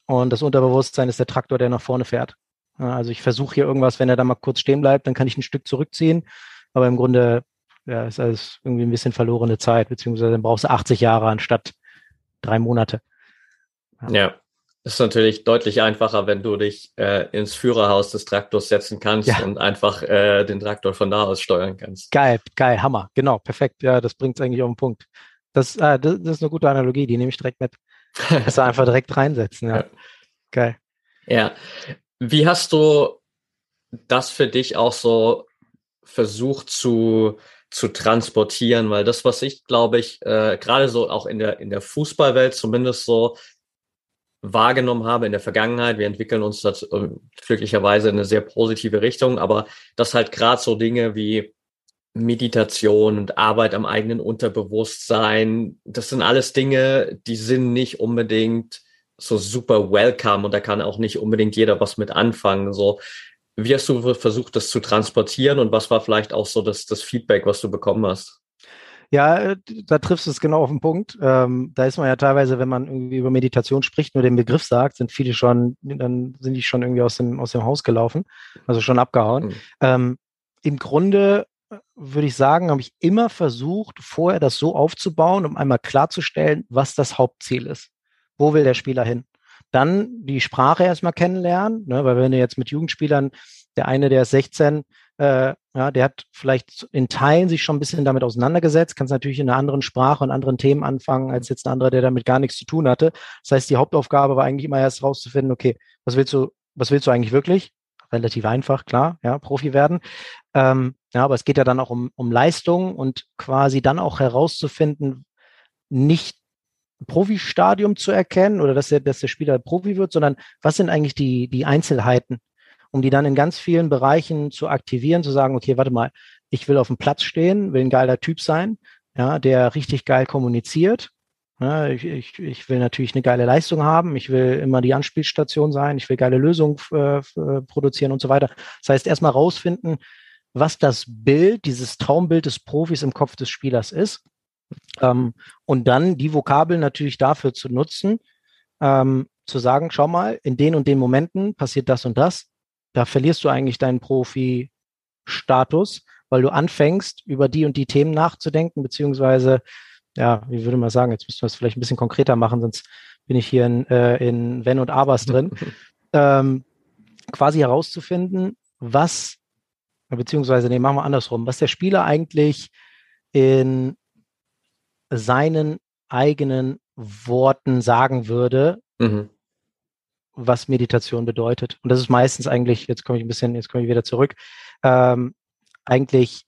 A: Und das Unterbewusstsein ist der Traktor, der nach vorne fährt. Also ich versuche hier irgendwas, wenn er da mal kurz stehen bleibt, dann kann ich ein Stück zurückziehen. Aber im Grunde ja, ist alles irgendwie ein bisschen verlorene Zeit, beziehungsweise dann brauchst du 80 Jahre anstatt drei Monate.
B: Ja. ja. Ist natürlich deutlich einfacher, wenn du dich äh, ins Führerhaus des Traktors setzen kannst ja. und einfach äh, den Traktor von da aus steuern kannst.
A: Geil, geil, Hammer, genau, perfekt. Ja, das bringt es eigentlich auf den Punkt. Das, äh, das, das, ist eine gute Analogie, die nehme ich direkt mit. Das einfach direkt reinsetzen, ja. ja. Geil.
B: Ja. Wie hast du das für dich auch so versucht zu, zu transportieren? Weil das, was ich, glaube ich, äh, gerade so auch in der, in der Fußballwelt zumindest so wahrgenommen habe in der Vergangenheit. Wir entwickeln uns das äh, glücklicherweise in eine sehr positive Richtung, aber dass halt gerade so Dinge wie Meditation und Arbeit am eigenen Unterbewusstsein, das sind alles Dinge, die sind nicht unbedingt so super welcome und da kann auch nicht unbedingt jeder was mit anfangen. So, wie hast du versucht, das zu transportieren und was war vielleicht auch so das, das Feedback, was du bekommen hast?
A: Ja, äh, da triffst du es genau auf den Punkt. Ähm, da ist man ja teilweise, wenn man irgendwie über Meditation spricht, nur den Begriff sagt, sind viele schon, dann sind die schon irgendwie aus dem, aus dem Haus gelaufen, also schon abgehauen. Mhm. Ähm, Im Grunde äh, würde ich sagen, habe ich immer versucht, vorher das so aufzubauen, um einmal klarzustellen, was das Hauptziel ist. Wo will der Spieler hin? Dann die Sprache erstmal kennenlernen, ne, weil wenn du jetzt mit Jugendspielern, der eine, der ist 16, äh, ja, der hat vielleicht in Teilen sich schon ein bisschen damit auseinandergesetzt, kann es natürlich in einer anderen Sprache und anderen Themen anfangen, als jetzt ein anderer, der damit gar nichts zu tun hatte. Das heißt, die Hauptaufgabe war eigentlich immer erst rauszufinden, okay, was willst du, was willst du eigentlich wirklich? Relativ einfach, klar, ja, Profi werden. Ähm, ja, aber es geht ja dann auch um, um Leistung und quasi dann auch herauszufinden, nicht Profi-Stadium zu erkennen oder dass der, dass der Spieler Profi wird, sondern was sind eigentlich die, die Einzelheiten, um die dann in ganz vielen Bereichen zu aktivieren, zu sagen, okay, warte mal, ich will auf dem Platz stehen, will ein geiler Typ sein, ja, der richtig geil kommuniziert. Ja, ich, ich, ich will natürlich eine geile Leistung haben, ich will immer die Anspielstation sein, ich will geile Lösungen äh, produzieren und so weiter. Das heißt, erstmal rausfinden, was das Bild, dieses Traumbild des Profis im Kopf des Spielers ist. Ähm, und dann die Vokabeln natürlich dafür zu nutzen, ähm, zu sagen, schau mal, in den und den Momenten passiert das und das. Da verlierst du eigentlich deinen Profi-Status, weil du anfängst, über die und die Themen nachzudenken, beziehungsweise, ja, wie würde man sagen, jetzt müssen wir es vielleicht ein bisschen konkreter machen, sonst bin ich hier in, äh, in Wenn und Abers drin, ähm, quasi herauszufinden, was, beziehungsweise, nee, machen wir andersrum, was der Spieler eigentlich in seinen eigenen Worten sagen würde, mhm was Meditation bedeutet. Und das ist meistens eigentlich, jetzt komme ich ein bisschen, jetzt komme ich wieder zurück, ähm, eigentlich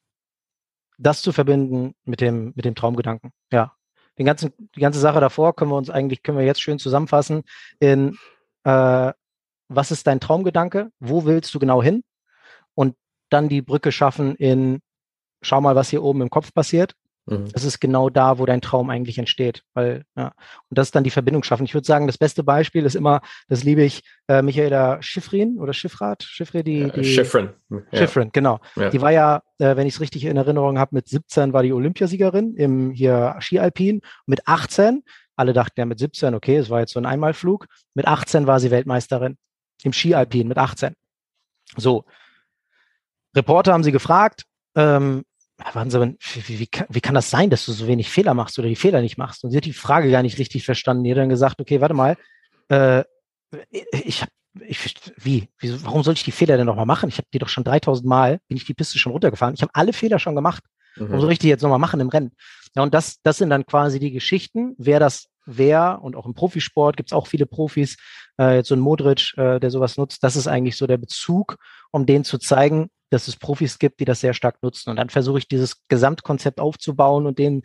A: das zu verbinden mit dem, mit dem Traumgedanken. Ja. Den ganzen, die ganze Sache davor können wir uns eigentlich, können wir jetzt schön zusammenfassen in, äh, was ist dein Traumgedanke? Wo willst du genau hin? Und dann die Brücke schaffen in, schau mal, was hier oben im Kopf passiert. Mhm. Das ist genau da, wo dein Traum eigentlich entsteht. Weil, ja, und das ist dann die Verbindung schaffen. Ich würde sagen, das beste Beispiel ist immer, das liebe ich, äh, Michaela Schiffrin oder Schiffrat, Schiffrin, die, die
B: Schiffrin.
A: Ja. Schiffrin, genau. Ja. Die war ja, äh, wenn ich es richtig in Erinnerung habe, mit 17 war die Olympiasiegerin im hier Skialpin. Mit 18, alle dachten ja mit 17, okay, es war jetzt so ein Einmalflug. Mit 18 war sie Weltmeisterin im Skialpin mit 18. So. Reporter haben sie gefragt, ähm, waren sie, wie, wie, wie, kann das sein, dass du so wenig Fehler machst oder die Fehler nicht machst? Und sie hat die Frage gar nicht richtig verstanden. Die hat dann gesagt, okay, warte mal, äh, ich habe ich, wie, wie, warum soll ich die Fehler denn nochmal machen? Ich habe die doch schon 3000 Mal, bin ich die Piste schon runtergefahren. Ich habe alle Fehler schon gemacht. Mhm. Warum soll ich die jetzt nochmal machen im Rennen? Ja, und das, das sind dann quasi die Geschichten, wer das, wer, und auch im Profisport gibt es auch viele Profis, äh, jetzt so ein Modric, äh, der sowas nutzt, das ist eigentlich so der Bezug, um denen zu zeigen, dass es Profis gibt, die das sehr stark nutzen. Und dann versuche ich dieses Gesamtkonzept aufzubauen und denen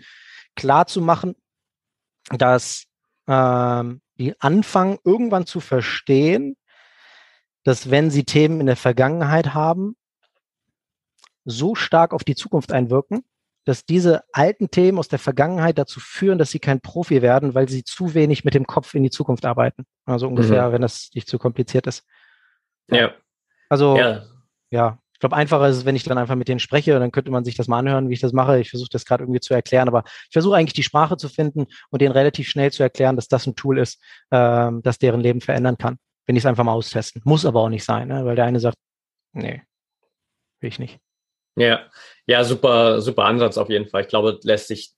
A: klar zu machen, dass ähm, die anfangen irgendwann zu verstehen, dass wenn sie Themen in der Vergangenheit haben, so stark auf die Zukunft einwirken, dass diese alten Themen aus der Vergangenheit dazu führen, dass sie kein Profi werden, weil sie zu wenig mit dem Kopf in die Zukunft arbeiten. Also ungefähr, mhm. wenn das nicht zu kompliziert ist.
B: Ja.
A: Also, ja, ja ich glaube, einfacher ist es, wenn ich dann einfach mit denen spreche, dann könnte man sich das mal anhören, wie ich das mache. Ich versuche das gerade irgendwie zu erklären, aber ich versuche eigentlich die Sprache zu finden und denen relativ schnell zu erklären, dass das ein Tool ist, ähm, das deren Leben verändern kann, wenn ich es einfach mal austesten. Muss aber auch nicht sein, ne? weil der eine sagt, nee, will ich nicht.
B: Ja, ja, super, super Ansatz auf jeden Fall. Ich glaube, lässt sich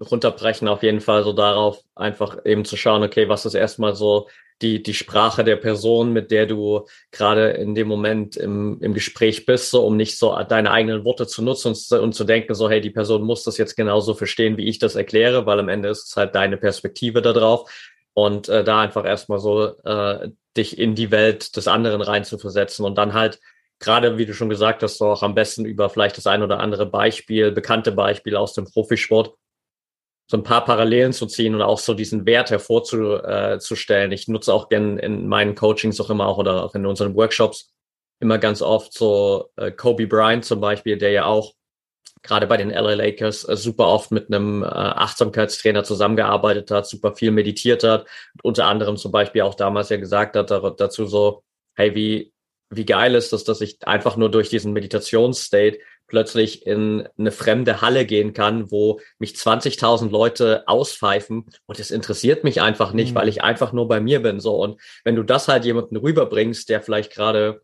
B: runterbrechen auf jeden Fall so darauf, einfach eben zu schauen, okay, was ist erstmal so die, die Sprache der Person, mit der du gerade in dem Moment im, im Gespräch bist, so um nicht so deine eigenen Worte zu nutzen und, und zu denken, so, hey, die Person muss das jetzt genauso verstehen, wie ich das erkläre, weil am Ende ist es halt deine Perspektive da drauf. Und äh, da einfach erstmal so äh, dich in die Welt des anderen reinzuversetzen und dann halt gerade, wie du schon gesagt hast, so auch am besten über vielleicht das ein oder andere Beispiel, bekannte Beispiele aus dem Profisport so ein paar Parallelen zu ziehen und auch so diesen Wert hervorzustellen. Ich nutze auch gern in meinen Coachings auch immer auch oder auch in unseren Workshops immer ganz oft so äh, Kobe Bryant zum Beispiel, der ja auch gerade bei den LA Lakers äh, super oft mit einem äh, Achtsamkeitstrainer zusammengearbeitet hat, super viel meditiert hat, unter anderem zum Beispiel auch damals ja gesagt hat dazu so, hey, wie, wie geil ist das, dass ich einfach nur durch diesen Meditationsstate plötzlich in eine fremde Halle gehen kann, wo mich 20.000 Leute auspfeifen und es interessiert mich einfach nicht, mhm. weil ich einfach nur bei mir bin. So und wenn du das halt jemanden rüberbringst, der vielleicht gerade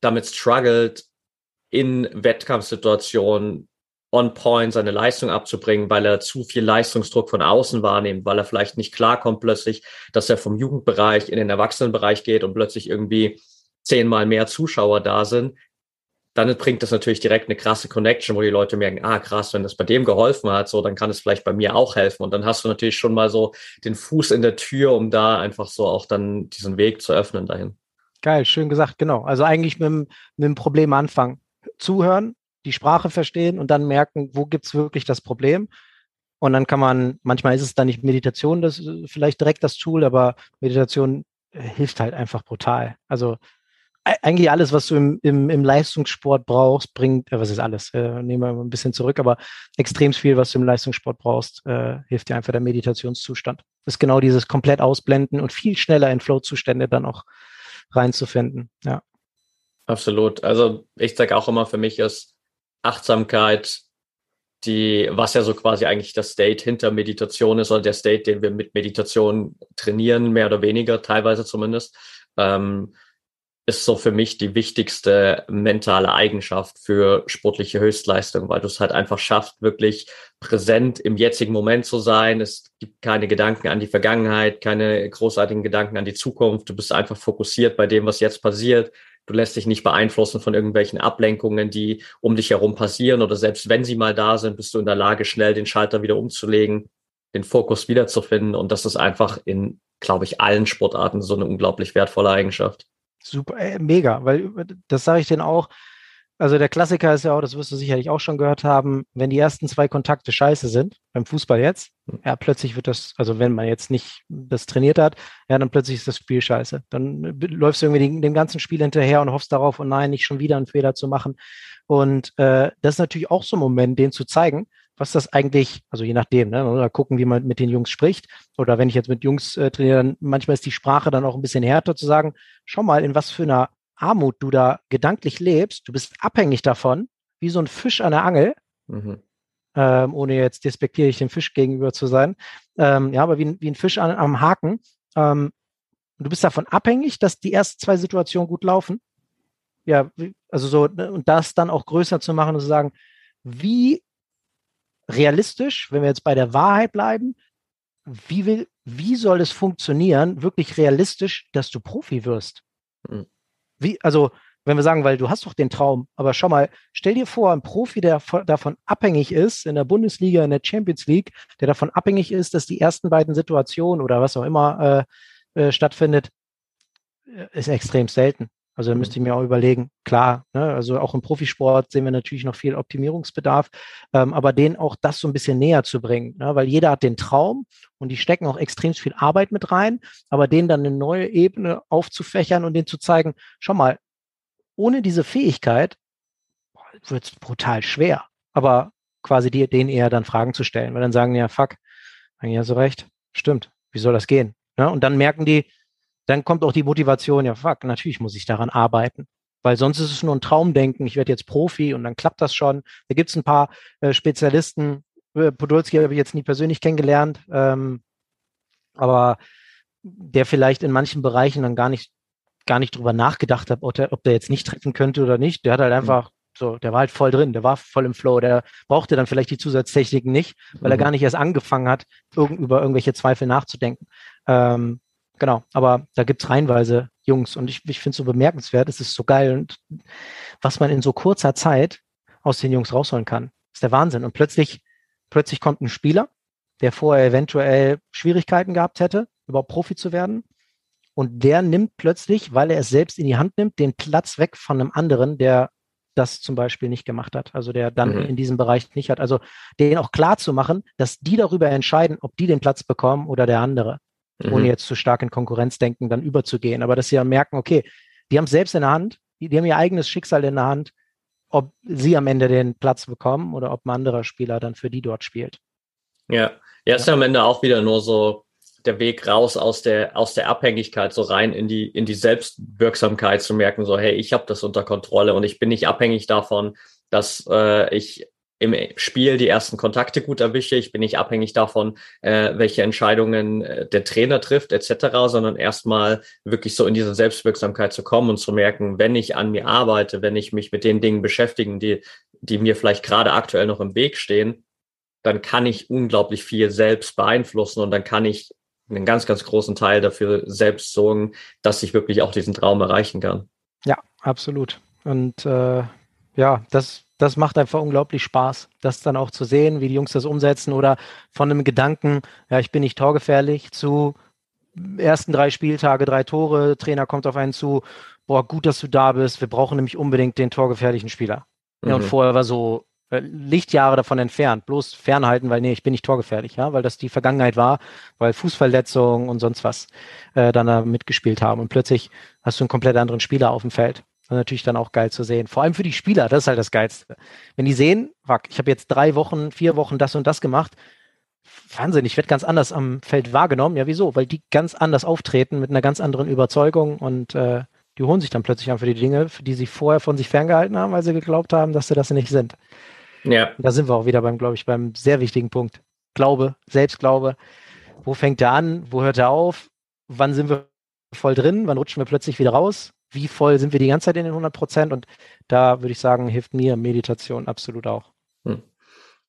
B: damit struggelt, in Wettkampfsituationen on point seine Leistung abzubringen, weil er zu viel Leistungsdruck von außen wahrnimmt, weil er vielleicht nicht klarkommt plötzlich, dass er vom Jugendbereich in den Erwachsenenbereich geht und plötzlich irgendwie zehnmal mehr Zuschauer da sind, dann bringt das natürlich direkt eine krasse Connection, wo die Leute merken, ah krass, wenn das bei dem geholfen hat, so dann kann es vielleicht bei mir auch helfen. Und dann hast du natürlich schon mal so den Fuß in der Tür, um da einfach so auch dann diesen Weg zu öffnen dahin.
A: Geil, schön gesagt, genau. Also eigentlich mit, dem, mit dem Problem anfangen. Zuhören, die Sprache verstehen und dann merken, wo gibt's wirklich das Problem. Und dann kann man, manchmal ist es dann nicht Meditation, das vielleicht direkt das Tool, aber Meditation hilft halt einfach brutal. Also eigentlich alles, was du im, im, im Leistungssport brauchst, bringt, äh, was ist alles? Äh, nehmen wir ein bisschen zurück, aber extrem viel, was du im Leistungssport brauchst, äh, hilft dir einfach der Meditationszustand. Das ist genau dieses komplett ausblenden und viel schneller in Flow-Zustände dann auch reinzufinden. Ja.
B: Absolut. Also ich sage auch immer, für mich ist Achtsamkeit die, was ja so quasi eigentlich das State hinter Meditation ist, oder der State, den wir mit Meditation trainieren, mehr oder weniger, teilweise zumindest. Ähm, ist so für mich die wichtigste mentale Eigenschaft für sportliche Höchstleistung, weil du es halt einfach schaffst, wirklich präsent im jetzigen Moment zu sein. Es gibt keine Gedanken an die Vergangenheit, keine großartigen Gedanken an die Zukunft. Du bist einfach fokussiert bei dem, was jetzt passiert. Du lässt dich nicht beeinflussen von irgendwelchen Ablenkungen, die um dich herum passieren oder selbst wenn sie mal da sind, bist du in der Lage, schnell den Schalter wieder umzulegen, den Fokus wiederzufinden. Und das ist einfach in, glaube ich, allen Sportarten so eine unglaublich wertvolle Eigenschaft.
A: Super, äh, mega, weil das sage ich denen auch. Also der Klassiker ist ja auch, das wirst du sicherlich auch schon gehört haben, wenn die ersten zwei Kontakte scheiße sind, beim Fußball jetzt, hm. ja, plötzlich wird das, also wenn man jetzt nicht das trainiert hat, ja, dann plötzlich ist das Spiel scheiße. Dann läufst du irgendwie dem, dem ganzen Spiel hinterher und hoffst darauf, und oh nein, nicht schon wieder einen Fehler zu machen. Und äh, das ist natürlich auch so ein Moment, den zu zeigen, was das eigentlich, also je nachdem, ne, oder gucken, wie man mit den Jungs spricht. Oder wenn ich jetzt mit Jungs äh, trainiere, dann manchmal ist die Sprache dann auch ein bisschen härter zu sagen, schau mal, in was für einer Armut du da gedanklich lebst. Du bist abhängig davon, wie so ein Fisch an der Angel. Mhm. Ähm, ohne jetzt despektierlich dem Fisch gegenüber zu sein. Ähm, ja, aber wie, wie ein Fisch an, am Haken. Ähm, du bist davon abhängig, dass die ersten zwei Situationen gut laufen. Ja, also so, ne, und das dann auch größer zu machen und zu sagen, wie realistisch, wenn wir jetzt bei der Wahrheit bleiben, wie, will, wie soll es funktionieren, wirklich realistisch, dass du Profi wirst? Mhm. Wie, also, wenn wir sagen, weil du hast doch den Traum, aber schau mal, stell dir vor, ein Profi, der davon abhängig ist, in der Bundesliga, in der Champions League, der davon abhängig ist, dass die ersten beiden Situationen oder was auch immer äh, äh, stattfindet, äh, ist extrem selten. Also da müsste ich mir auch überlegen, klar, ne, also auch im Profisport sehen wir natürlich noch viel Optimierungsbedarf, ähm, aber denen auch das so ein bisschen näher zu bringen, ne, weil jeder hat den Traum und die stecken auch extrem viel Arbeit mit rein, aber denen dann eine neue Ebene aufzufächern und denen zu zeigen, schau mal, ohne diese Fähigkeit wird es brutal schwer, aber quasi die, denen eher dann Fragen zu stellen, weil dann sagen die ja, fuck, eigentlich hast du recht, stimmt, wie soll das gehen? Ne? Und dann merken die, dann kommt auch die Motivation, ja, fuck, natürlich muss ich daran arbeiten. Weil sonst ist es nur ein Traumdenken, ich werde jetzt Profi und dann klappt das schon. Da gibt es ein paar äh, Spezialisten, äh, Podolski habe ich jetzt nie persönlich kennengelernt, ähm, aber der vielleicht in manchen Bereichen dann gar nicht, gar nicht drüber nachgedacht hat, ob der, ob der jetzt nicht treffen könnte oder nicht. Der hat halt mhm. einfach so, der war halt voll drin, der war voll im Flow, der brauchte dann vielleicht die Zusatztechniken nicht, weil mhm. er gar nicht erst angefangen hat, irgend, über irgendwelche Zweifel nachzudenken. Ähm, Genau, aber da gibt es reihenweise Jungs und ich, ich finde es so bemerkenswert, es ist so geil und was man in so kurzer Zeit aus den Jungs rausholen kann, ist der Wahnsinn. Und plötzlich, plötzlich kommt ein Spieler, der vorher eventuell Schwierigkeiten gehabt hätte, überhaupt Profi zu werden. Und der nimmt plötzlich, weil er es selbst in die Hand nimmt, den Platz weg von einem anderen, der das zum Beispiel nicht gemacht hat, also der dann mhm. in diesem Bereich nicht hat. Also denen auch klar zu machen, dass die darüber entscheiden, ob die den Platz bekommen oder der andere mhm. ohne jetzt zu stark in Konkurrenzdenken dann überzugehen. Aber dass sie ja merken, okay, die haben es selbst in der Hand, die, die haben ihr eigenes Schicksal in der Hand, ob sie am Ende den Platz bekommen oder ob ein anderer Spieler dann für die dort spielt.
B: Ja, ja, ist ja am Ende auch wieder nur so der Weg raus aus der aus der Abhängigkeit so rein in die in die Selbstwirksamkeit zu merken so hey ich habe das unter Kontrolle und ich bin nicht abhängig davon dass äh, ich im Spiel die ersten Kontakte gut erwische. Ich bin nicht abhängig davon, äh, welche Entscheidungen äh, der Trainer trifft etc., sondern erstmal wirklich so in diese Selbstwirksamkeit zu kommen und zu merken, wenn ich an mir arbeite, wenn ich mich mit den Dingen beschäftigen, die, die mir vielleicht gerade aktuell noch im Weg stehen, dann kann ich unglaublich viel selbst beeinflussen und dann kann ich einen ganz, ganz großen Teil dafür selbst sorgen, dass ich wirklich auch diesen Traum erreichen kann.
A: Ja, absolut. Und äh, ja, das das macht einfach unglaublich Spaß, das dann auch zu sehen, wie die Jungs das umsetzen oder von einem Gedanken, ja, ich bin nicht torgefährlich, zu ersten drei Spieltage, drei Tore, Trainer kommt auf einen zu, boah, gut, dass du da bist, wir brauchen nämlich unbedingt den torgefährlichen Spieler. Mhm. Ja, und mhm. vorher war so äh, Lichtjahre davon entfernt, bloß fernhalten, weil nee, ich bin nicht torgefährlich, ja, weil das die Vergangenheit war, weil Fußverletzungen und sonst was äh, dann da mitgespielt haben und plötzlich hast du einen komplett anderen Spieler auf dem Feld das ist natürlich dann auch geil zu sehen. Vor allem für die Spieler, das ist halt das Geilste. Wenn die sehen, fuck, ich habe jetzt drei Wochen, vier Wochen das und das gemacht, Wahnsinn, ich werde ganz anders am Feld wahrgenommen. Ja, wieso? Weil die ganz anders auftreten mit einer ganz anderen Überzeugung und äh, die holen sich dann plötzlich an für die Dinge, für die sie vorher von sich ferngehalten haben, weil sie geglaubt haben, dass sie das nicht sind. Ja. Und da sind wir auch wieder beim, glaube ich, beim sehr wichtigen Punkt. Glaube, Selbstglaube. Wo fängt er an? Wo hört er auf? Wann sind wir voll drin? Wann rutschen wir plötzlich wieder raus? Wie voll sind wir die ganze Zeit in den 100 Prozent? Und da würde ich sagen, hilft mir Meditation absolut auch. Hm.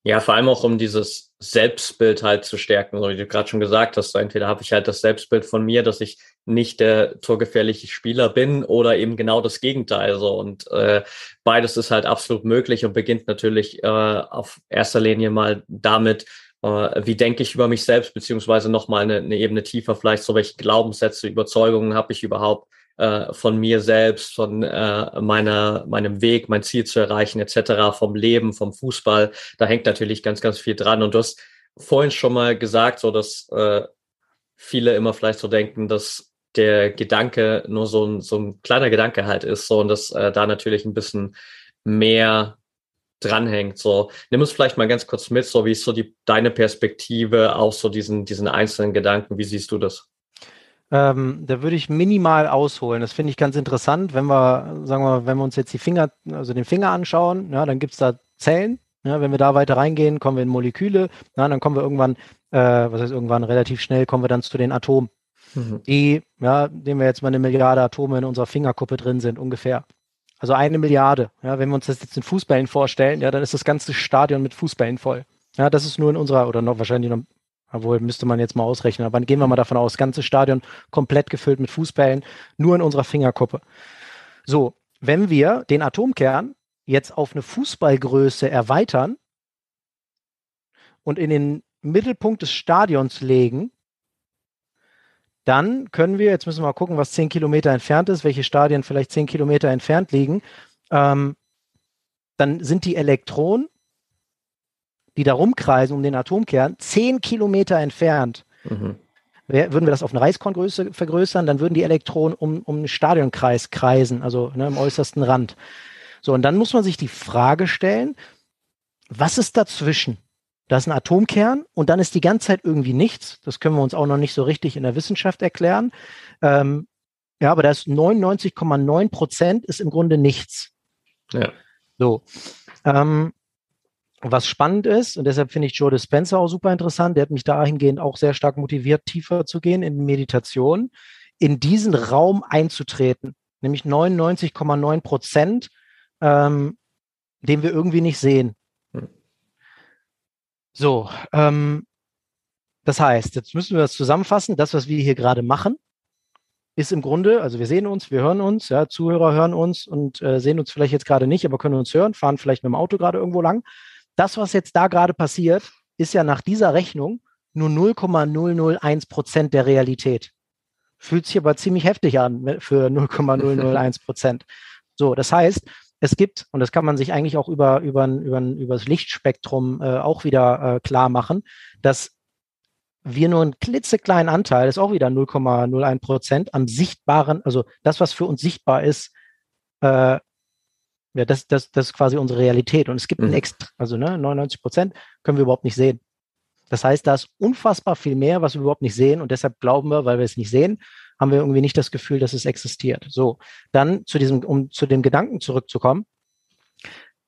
B: Ja, vor allem auch um dieses Selbstbild halt zu stärken, so wie du gerade schon gesagt hast. Entweder habe ich halt das Selbstbild von mir, dass ich nicht der torgefährliche Spieler bin oder eben genau das Gegenteil. So und äh, beides ist halt absolut möglich und beginnt natürlich äh, auf erster Linie mal damit, äh, wie denke ich über mich selbst beziehungsweise noch mal eine, eine Ebene tiefer vielleicht so welche Glaubenssätze, Überzeugungen habe ich überhaupt äh, von mir selbst, von äh, meiner, meinem Weg, mein Ziel zu erreichen, etc., vom Leben, vom Fußball. Da hängt natürlich ganz, ganz viel dran. Und du hast vorhin schon mal gesagt, so dass äh, viele immer vielleicht so denken, dass der Gedanke nur so ein, so ein kleiner Gedanke halt ist, so und dass äh, da natürlich ein bisschen mehr dranhängt. So, nimm uns vielleicht mal ganz kurz mit, so wie ist so die deine Perspektive auf so diesen, diesen einzelnen Gedanken? Wie siehst du das?
A: Ähm, da würde ich minimal ausholen. Das finde ich ganz interessant, wenn wir, sagen wir, wenn wir uns jetzt die Finger, also den Finger anschauen, ja, dann gibt es da Zellen. Ja, wenn wir da weiter reingehen, kommen wir in Moleküle. Ja, dann kommen wir irgendwann, äh, was heißt irgendwann, relativ schnell kommen wir dann zu den Atomen. Mhm. Die, ja, nehmen wir jetzt mal eine Milliarde Atome in unserer Fingerkuppe drin sind, ungefähr. Also eine Milliarde. Ja, wenn wir uns das jetzt in Fußballen vorstellen, ja, dann ist das ganze Stadion mit Fußballen voll. Ja, das ist nur in unserer, oder noch wahrscheinlich noch obwohl, müsste man jetzt mal ausrechnen. Aber gehen wir mal davon aus, ganze Stadion komplett gefüllt mit Fußbällen, nur in unserer Fingerkuppe. So, wenn wir den Atomkern jetzt auf eine Fußballgröße erweitern und in den Mittelpunkt des Stadions legen, dann können wir, jetzt müssen wir mal gucken, was zehn Kilometer entfernt ist, welche Stadien vielleicht zehn Kilometer entfernt liegen. Ähm, dann sind die Elektronen, die da rumkreisen um den Atomkern, zehn Kilometer entfernt. Mhm. Würden wir das auf eine Reiskorngröße vergrößern, dann würden die Elektronen um, um einen Stadionkreis kreisen, also ne, im äußersten Rand. So, und dann muss man sich die Frage stellen, was ist dazwischen? Da ist ein Atomkern und dann ist die ganze Zeit irgendwie nichts. Das können wir uns auch noch nicht so richtig in der Wissenschaft erklären. Ähm, ja, aber das 99,9 Prozent ist im Grunde nichts. Ja. So. Ähm, was spannend ist, und deshalb finde ich Joe Dispenza auch super interessant, der hat mich dahingehend auch sehr stark motiviert, tiefer zu gehen in Meditation, in diesen Raum einzutreten, nämlich 99,9 Prozent, ähm, den wir irgendwie nicht sehen. So, ähm, das heißt, jetzt müssen wir das zusammenfassen. Das, was wir hier gerade machen, ist im Grunde, also wir sehen uns, wir hören uns, ja, Zuhörer hören uns und äh, sehen uns vielleicht jetzt gerade nicht, aber können uns hören, fahren vielleicht mit dem Auto gerade irgendwo lang. Das, was jetzt da gerade passiert, ist ja nach dieser Rechnung nur 0,001 Prozent der Realität. Fühlt sich aber ziemlich heftig an für 0,001 Prozent. So, das heißt, es gibt, und das kann man sich eigentlich auch über, über, über, über das Lichtspektrum äh, auch wieder äh, klar machen, dass wir nur einen klitzekleinen Anteil, das ist auch wieder 0,01 Prozent am sichtbaren, also das, was für uns sichtbar ist, äh, ja, das, das, das ist quasi unsere Realität. Und es gibt mhm. ein extra, also ne, 99 Prozent können wir überhaupt nicht sehen. Das heißt, da ist unfassbar viel mehr, was wir überhaupt nicht sehen. Und deshalb glauben wir, weil wir es nicht sehen, haben wir irgendwie nicht das Gefühl, dass es existiert. So, dann zu diesem, um zu dem Gedanken zurückzukommen,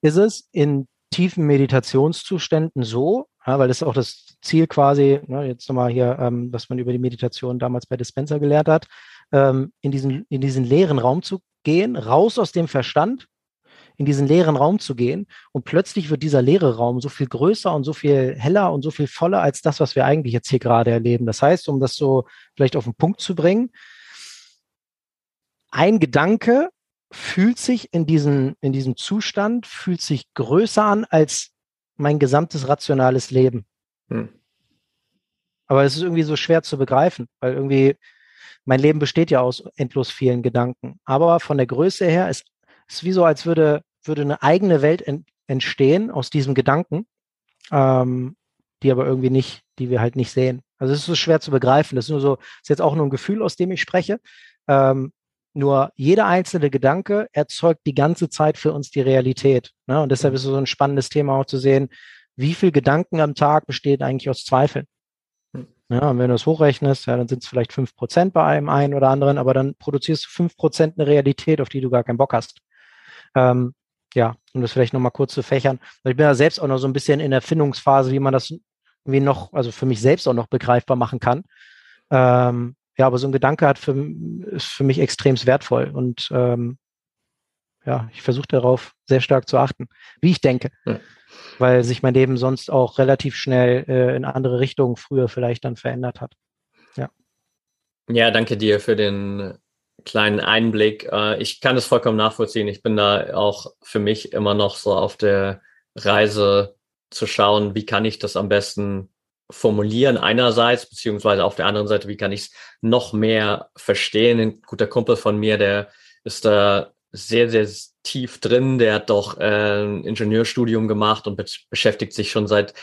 A: ist es in tiefen Meditationszuständen so, ja, weil das ist auch das Ziel quasi, ne, jetzt nochmal hier, ähm, was man über die Meditation damals bei Dispenser gelehrt hat, ähm, in, diesen, in diesen leeren Raum zu gehen, raus aus dem Verstand, in diesen leeren Raum zu gehen und plötzlich wird dieser leere Raum so viel größer und so viel heller und so viel voller als das, was wir eigentlich jetzt hier gerade erleben. Das heißt, um das so vielleicht auf den Punkt zu bringen, ein Gedanke fühlt sich in, diesen, in diesem Zustand, fühlt sich größer an als mein gesamtes rationales Leben. Hm. Aber es ist irgendwie so schwer zu begreifen, weil irgendwie mein Leben besteht ja aus endlos vielen Gedanken. Aber von der Größe her ist es wie so, als würde, würde eine eigene Welt ent, entstehen aus diesem Gedanken, ähm, die aber irgendwie nicht, die wir halt nicht sehen. Also es ist so schwer zu begreifen. Das ist nur so, ist jetzt auch nur ein Gefühl, aus dem ich spreche. Ähm, nur jeder einzelne Gedanke erzeugt die ganze Zeit für uns die Realität. Ne? Und deshalb ist es so ein spannendes Thema auch zu sehen, wie viel Gedanken am Tag besteht eigentlich aus Zweifeln. Hm. Ja, und wenn du es hochrechnest, ja, dann sind es vielleicht fünf Prozent bei einem einen oder anderen, aber dann produzierst du fünf Prozent eine Realität, auf die du gar keinen Bock hast. Ähm, ja, um das vielleicht nochmal kurz zu fächern. Ich bin ja selbst auch noch so ein bisschen in der Findungsphase, wie man das wie noch, also für mich selbst auch noch begreifbar machen kann. Ähm, ja, aber so ein Gedanke hat für, ist für mich extrem wertvoll und ähm, ja, ich versuche darauf sehr stark zu achten, wie ich denke, ja. weil sich mein Leben sonst auch relativ schnell äh, in andere Richtungen früher vielleicht dann verändert hat. Ja.
B: Ja, danke dir für den kleinen Einblick. Äh, ich kann es vollkommen nachvollziehen. Ich bin da auch für mich immer noch so auf der Reise zu schauen, wie kann ich das am besten formulieren einerseits, beziehungsweise auf der anderen Seite, wie kann ich es noch mehr verstehen. Ein guter Kumpel von mir, der ist da sehr, sehr tief drin, der hat doch äh, ein Ingenieurstudium gemacht und be beschäftigt sich schon seit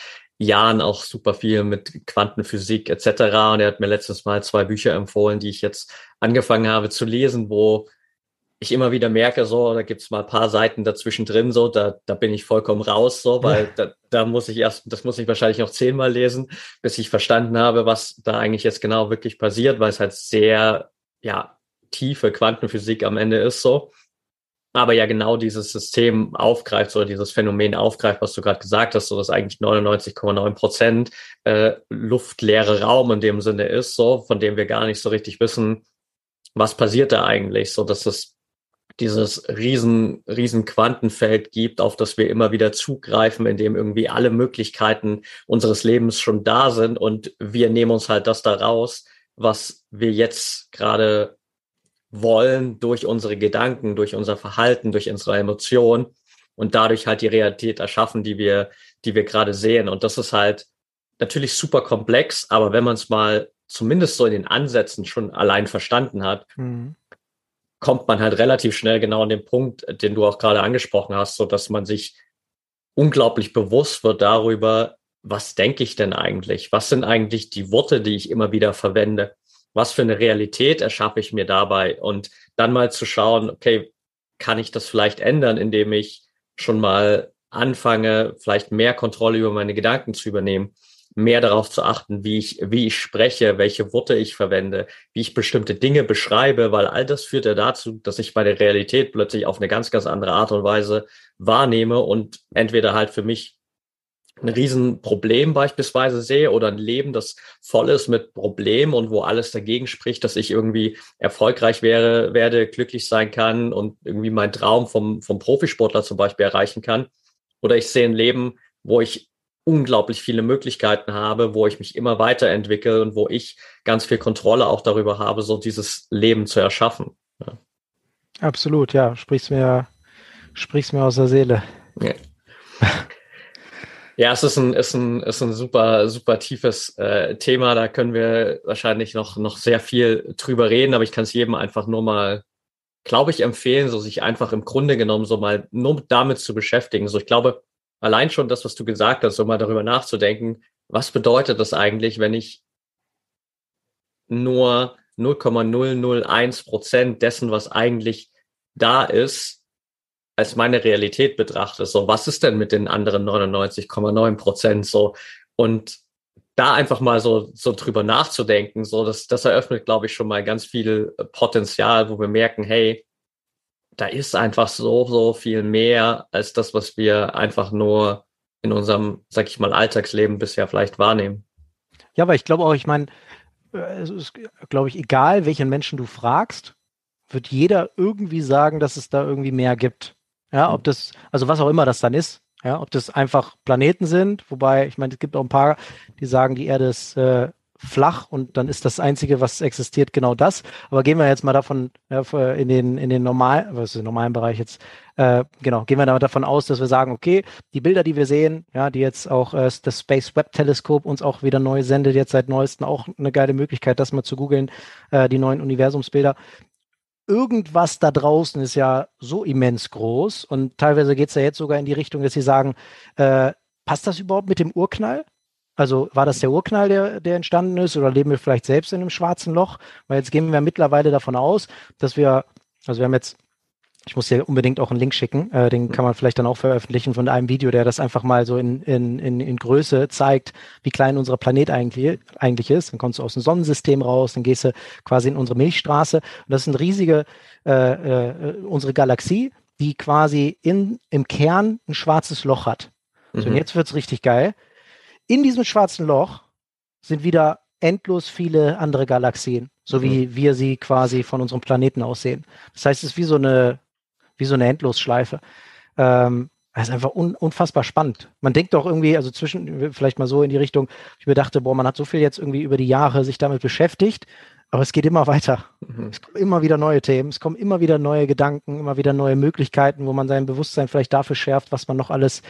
B: Jahren auch super viel mit Quantenphysik etc. Und er hat mir letztens mal zwei Bücher empfohlen, die ich jetzt angefangen habe zu lesen, wo ich immer wieder merke, so, da gibt's mal ein paar Seiten dazwischen drin, so, da, da bin ich vollkommen raus, so, weil da, da muss ich erst, das muss ich wahrscheinlich noch zehnmal lesen, bis ich verstanden habe, was da eigentlich jetzt genau wirklich passiert, weil es halt sehr, ja, tiefe Quantenphysik am Ende ist, so. Aber ja genau dieses System aufgreift oder dieses Phänomen aufgreift, was du gerade gesagt hast, so dass eigentlich 99,9 Prozent äh, luftleere Raum in dem Sinne ist, so, von dem wir gar nicht so richtig wissen, was passiert da eigentlich, so dass es dieses riesen, riesen Quantenfeld gibt, auf das wir immer wieder zugreifen, in dem irgendwie alle Möglichkeiten unseres Lebens schon da sind und wir nehmen uns halt das da raus, was wir jetzt gerade wollen durch unsere Gedanken, durch unser Verhalten, durch unsere Emotionen und dadurch halt die Realität erschaffen, die wir, die wir gerade sehen. Und das ist halt natürlich super komplex, aber wenn man es mal zumindest so in den Ansätzen schon allein verstanden hat, mhm. kommt man halt relativ schnell genau an den Punkt, den du auch gerade angesprochen hast, so dass man sich unglaublich bewusst wird darüber, was denke ich denn eigentlich? Was sind eigentlich die Worte, die ich immer wieder verwende? Was für eine Realität erschaffe ich mir dabei? Und dann mal zu schauen, okay, kann ich das vielleicht ändern, indem ich schon mal anfange, vielleicht mehr Kontrolle über meine Gedanken zu übernehmen, mehr darauf zu achten, wie ich, wie ich spreche, welche Worte ich verwende, wie ich bestimmte Dinge beschreibe, weil all das führt ja dazu, dass ich meine Realität plötzlich auf eine ganz, ganz andere Art und Weise wahrnehme und entweder halt für mich ein Riesenproblem beispielsweise sehe oder ein Leben, das voll ist mit Problemen und wo alles dagegen spricht, dass ich irgendwie erfolgreich wäre, werde, glücklich sein kann und irgendwie meinen Traum vom, vom Profisportler zum Beispiel erreichen kann. Oder ich sehe ein Leben, wo ich unglaublich viele Möglichkeiten habe, wo ich mich immer weiterentwickle und wo ich ganz viel Kontrolle auch darüber habe, so dieses Leben zu erschaffen. Ja.
A: Absolut, ja, sprichst mir, sprichst mir aus der Seele.
B: Ja. Ja, es ist ein, ist ein, ist ein super, super tiefes äh, Thema. Da können wir wahrscheinlich noch, noch sehr viel drüber reden, aber ich kann es jedem einfach nur mal, glaube ich, empfehlen, so sich einfach im Grunde genommen so mal nur damit zu beschäftigen. So, ich glaube, allein schon das, was du gesagt hast, so mal darüber nachzudenken, was bedeutet das eigentlich, wenn ich nur 0,001 Prozent dessen, was eigentlich da ist, als meine Realität betrachte. So, was ist denn mit den anderen 99,9 Prozent so? Und da einfach mal so, so drüber nachzudenken, so, das, das eröffnet, glaube ich, schon mal ganz viel Potenzial, wo wir merken, hey, da ist einfach so, so viel mehr als das, was wir einfach nur in unserem, sag ich mal, Alltagsleben bisher vielleicht wahrnehmen.
A: Ja, aber ich glaube auch, ich meine, äh, es ist, glaube ich, egal, welchen Menschen du fragst, wird jeder irgendwie sagen, dass es da irgendwie mehr gibt. Ja, ob das, also was auch immer das dann ist, ja, ob das einfach Planeten sind, wobei, ich meine, es gibt auch ein paar, die sagen, die Erde ist äh, flach und dann ist das Einzige, was existiert, genau das. Aber gehen wir jetzt mal davon ja, in den, in den normalen, was ist normalen Bereich jetzt, äh, genau, gehen wir davon aus, dass wir sagen, okay, die Bilder, die wir sehen, ja, die jetzt auch äh, das Space Web Teleskop uns auch wieder neu sendet, jetzt seit neuestem auch eine geile Möglichkeit, das mal zu googeln, äh, die neuen Universumsbilder irgendwas da draußen ist ja so immens groß und teilweise geht es ja jetzt sogar in die Richtung, dass sie sagen, äh, passt das überhaupt mit dem Urknall? Also war das der Urknall, der, der entstanden ist oder leben wir vielleicht selbst in einem schwarzen Loch? Weil jetzt gehen wir mittlerweile davon aus, dass wir, also wir haben jetzt ich muss dir unbedingt auch einen Link schicken. Äh, den kann man vielleicht dann auch veröffentlichen von einem Video, der das einfach mal so in, in, in, in Größe zeigt, wie klein unser Planet eigentlich, eigentlich ist. Dann kommst du aus dem Sonnensystem raus, dann gehst du quasi in unsere Milchstraße. Und das ist eine riesige, äh, äh, unsere Galaxie, die quasi in, im Kern ein schwarzes Loch hat. Mhm. So, und mhm. jetzt wird's richtig geil. In diesem schwarzen Loch sind wieder endlos viele andere Galaxien, so mhm. wie wir sie quasi von unserem Planeten aussehen. Das heißt, es ist wie so eine wie so eine Endlosschleife. Ähm, das ist einfach un unfassbar spannend. Man denkt doch irgendwie, also zwischen, vielleicht mal so in die Richtung, ich mir dachte, boah, man hat so viel jetzt irgendwie über die Jahre sich damit beschäftigt, aber es geht immer weiter. Mhm. Es kommen immer wieder neue Themen, es kommen immer wieder neue Gedanken, immer wieder neue Möglichkeiten, wo man sein Bewusstsein vielleicht dafür schärft, was man noch alles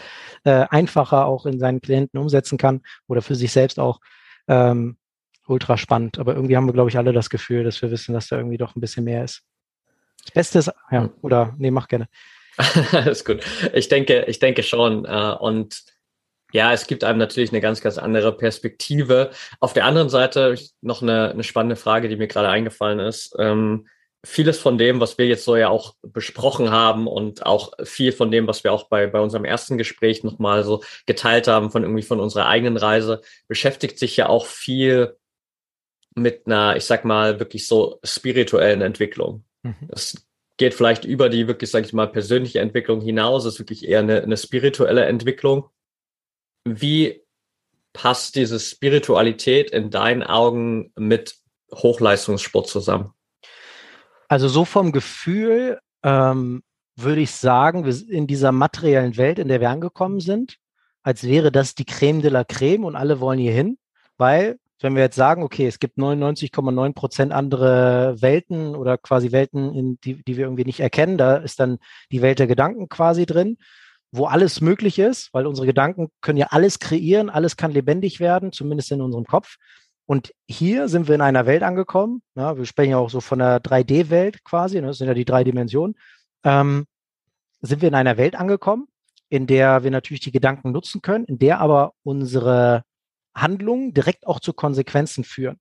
A: äh, einfacher auch in seinen Klienten umsetzen kann oder für sich selbst auch. Ähm, ultra spannend. Aber irgendwie haben wir, glaube ich, alle das Gefühl, dass wir wissen, dass da irgendwie doch ein bisschen mehr ist. Das Beste ist, ja, hm. oder nee, mach gerne.
B: Alles gut. Ich denke, ich denke schon. Äh, und ja, es gibt einem natürlich eine ganz, ganz andere Perspektive. Auf der anderen Seite noch eine, eine spannende Frage, die mir gerade eingefallen ist. Ähm, vieles von dem, was wir jetzt so ja auch besprochen haben und auch viel von dem, was wir auch bei, bei unserem ersten Gespräch nochmal so geteilt haben von irgendwie von unserer eigenen Reise, beschäftigt sich ja auch viel mit einer, ich sag mal, wirklich so spirituellen Entwicklung. Mhm. Das geht vielleicht über die wirklich, sage ich mal, persönliche Entwicklung hinaus. Es ist wirklich eher eine, eine spirituelle Entwicklung. Wie passt diese Spiritualität in deinen Augen mit Hochleistungssport zusammen?
A: Also so vom Gefühl ähm, würde ich sagen, wir sind in dieser materiellen Welt, in der wir angekommen sind, als wäre das die Creme de la Creme und alle wollen hier hin, weil wenn wir jetzt sagen, okay, es gibt 99,9 Prozent andere Welten oder quasi Welten, die, die wir irgendwie nicht erkennen, da ist dann die Welt der Gedanken quasi drin, wo alles möglich ist, weil unsere Gedanken können ja alles kreieren, alles kann lebendig werden, zumindest in unserem Kopf. Und hier sind wir in einer Welt angekommen. Ja, wir sprechen ja auch so von der 3D-Welt quasi. Ne, das sind ja die drei Dimensionen. Ähm, sind wir in einer Welt angekommen, in der wir natürlich die Gedanken nutzen können, in der aber unsere Handlungen direkt auch zu Konsequenzen führen.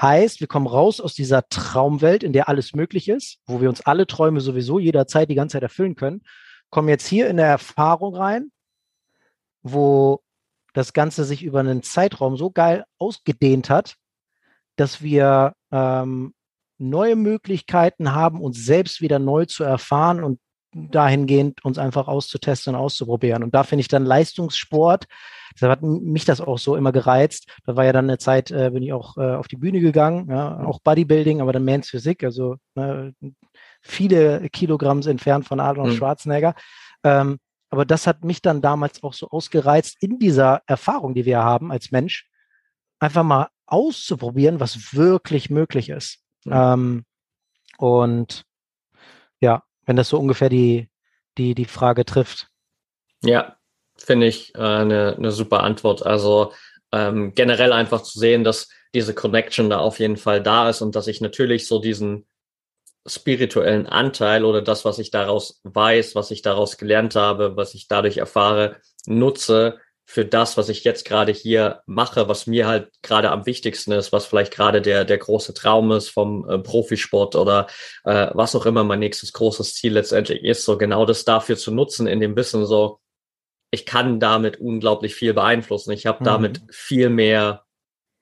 A: Heißt, wir kommen raus aus dieser Traumwelt, in der alles möglich ist, wo wir uns alle Träume sowieso jederzeit die ganze Zeit erfüllen können, kommen jetzt hier in der Erfahrung rein, wo das Ganze sich über einen Zeitraum so geil ausgedehnt hat, dass wir ähm, neue Möglichkeiten haben, uns selbst wieder neu zu erfahren und dahingehend uns einfach auszutesten und auszuprobieren. Und da finde ich dann Leistungssport, da hat mich das auch so immer gereizt. Da war ja dann eine Zeit, äh, bin ich auch äh, auf die Bühne gegangen, ja, auch Bodybuilding, aber dann Mans Physik, also ne, viele Kilogramms entfernt von Arnold mhm. Schwarzenegger. Ähm, aber das hat mich dann damals auch so ausgereizt, in dieser Erfahrung, die wir haben als Mensch, einfach mal auszuprobieren, was wirklich möglich ist. Mhm. Ähm, und ja, wenn das so ungefähr die, die, die Frage trifft.
B: Ja, finde ich äh, eine, eine super Antwort. Also ähm, generell einfach zu sehen, dass diese Connection da auf jeden Fall da ist und dass ich natürlich so diesen spirituellen Anteil oder das, was ich daraus weiß, was ich daraus gelernt habe, was ich dadurch erfahre, nutze, für das, was ich jetzt gerade hier mache, was mir halt gerade am wichtigsten ist, was vielleicht gerade der, der große Traum ist vom äh, Profisport oder äh, was auch immer mein nächstes großes Ziel letztendlich ist, so genau das dafür zu nutzen, in dem Wissen so, ich kann damit unglaublich viel beeinflussen. Ich habe mhm. damit viel mehr,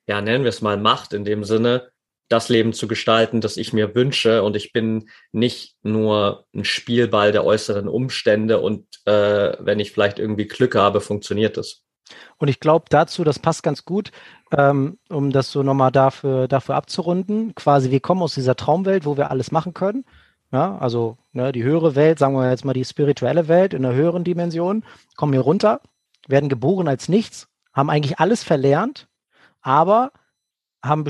B: ja, nennen wir es mal Macht in dem Sinne, das Leben zu gestalten, das ich mir wünsche. Und ich bin nicht nur ein Spielball der äußeren Umstände und äh, wenn ich vielleicht irgendwie Glück habe, funktioniert es.
A: Und ich glaube dazu, das passt ganz gut, ähm, um das so nochmal dafür, dafür abzurunden. Quasi, wir kommen aus dieser Traumwelt, wo wir alles machen können. Ja, also ne, die höhere Welt, sagen wir jetzt mal die spirituelle Welt in der höheren Dimension, kommen hier runter, werden geboren als nichts, haben eigentlich alles verlernt, aber haben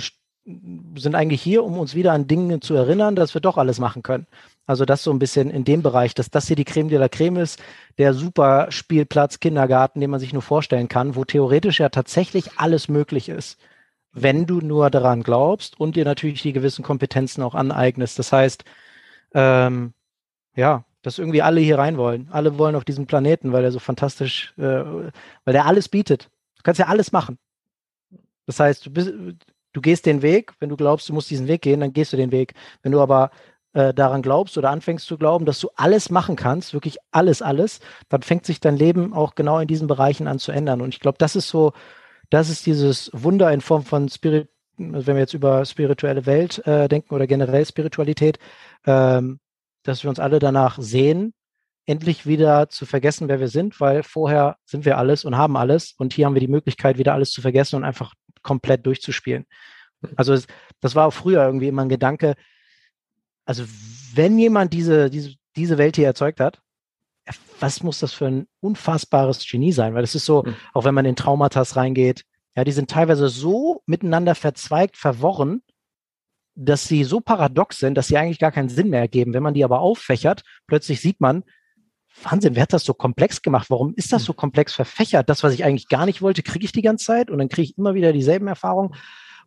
A: sind eigentlich hier, um uns wieder an Dinge zu erinnern, dass wir doch alles machen können. Also das so ein bisschen in dem Bereich, dass das hier die Creme de la Creme ist, der super Spielplatz, Kindergarten, den man sich nur vorstellen kann, wo theoretisch ja tatsächlich alles möglich ist, wenn du nur daran glaubst und dir natürlich die gewissen Kompetenzen auch aneignest. Das heißt, ähm, ja, dass irgendwie alle hier rein wollen. Alle wollen auf diesem Planeten, weil er so fantastisch, äh, weil er alles bietet. Du kannst ja alles machen. Das heißt, du bist, du gehst den Weg, wenn du glaubst, du musst diesen Weg gehen, dann gehst du den Weg. Wenn du aber äh, daran glaubst oder anfängst zu glauben, dass du alles machen kannst, wirklich alles, alles, dann fängt sich dein Leben auch genau in diesen Bereichen an zu ändern. Und ich glaube, das ist so, das ist dieses Wunder in Form von Spirit, wenn wir jetzt über spirituelle Welt äh, denken oder generell Spiritualität, ähm, dass wir uns alle danach sehen, endlich wieder zu vergessen, wer wir sind, weil vorher sind wir alles und haben alles und hier haben wir die Möglichkeit, wieder alles zu vergessen und einfach komplett durchzuspielen. Also das war auch früher irgendwie immer ein Gedanke, also wenn jemand diese, diese, diese Welt hier erzeugt hat, was muss das für ein unfassbares Genie sein? Weil es ist so, mhm. auch wenn man in Traumatas reingeht, ja, die sind teilweise so miteinander verzweigt, verworren, dass sie so paradox sind, dass sie eigentlich gar keinen Sinn mehr ergeben. Wenn man die aber auffächert, plötzlich sieht man, Wahnsinn, wer hat das so komplex gemacht? Warum ist das so komplex verfächert? Das, was ich eigentlich gar nicht wollte, kriege ich die ganze Zeit und dann kriege ich immer wieder dieselben Erfahrungen.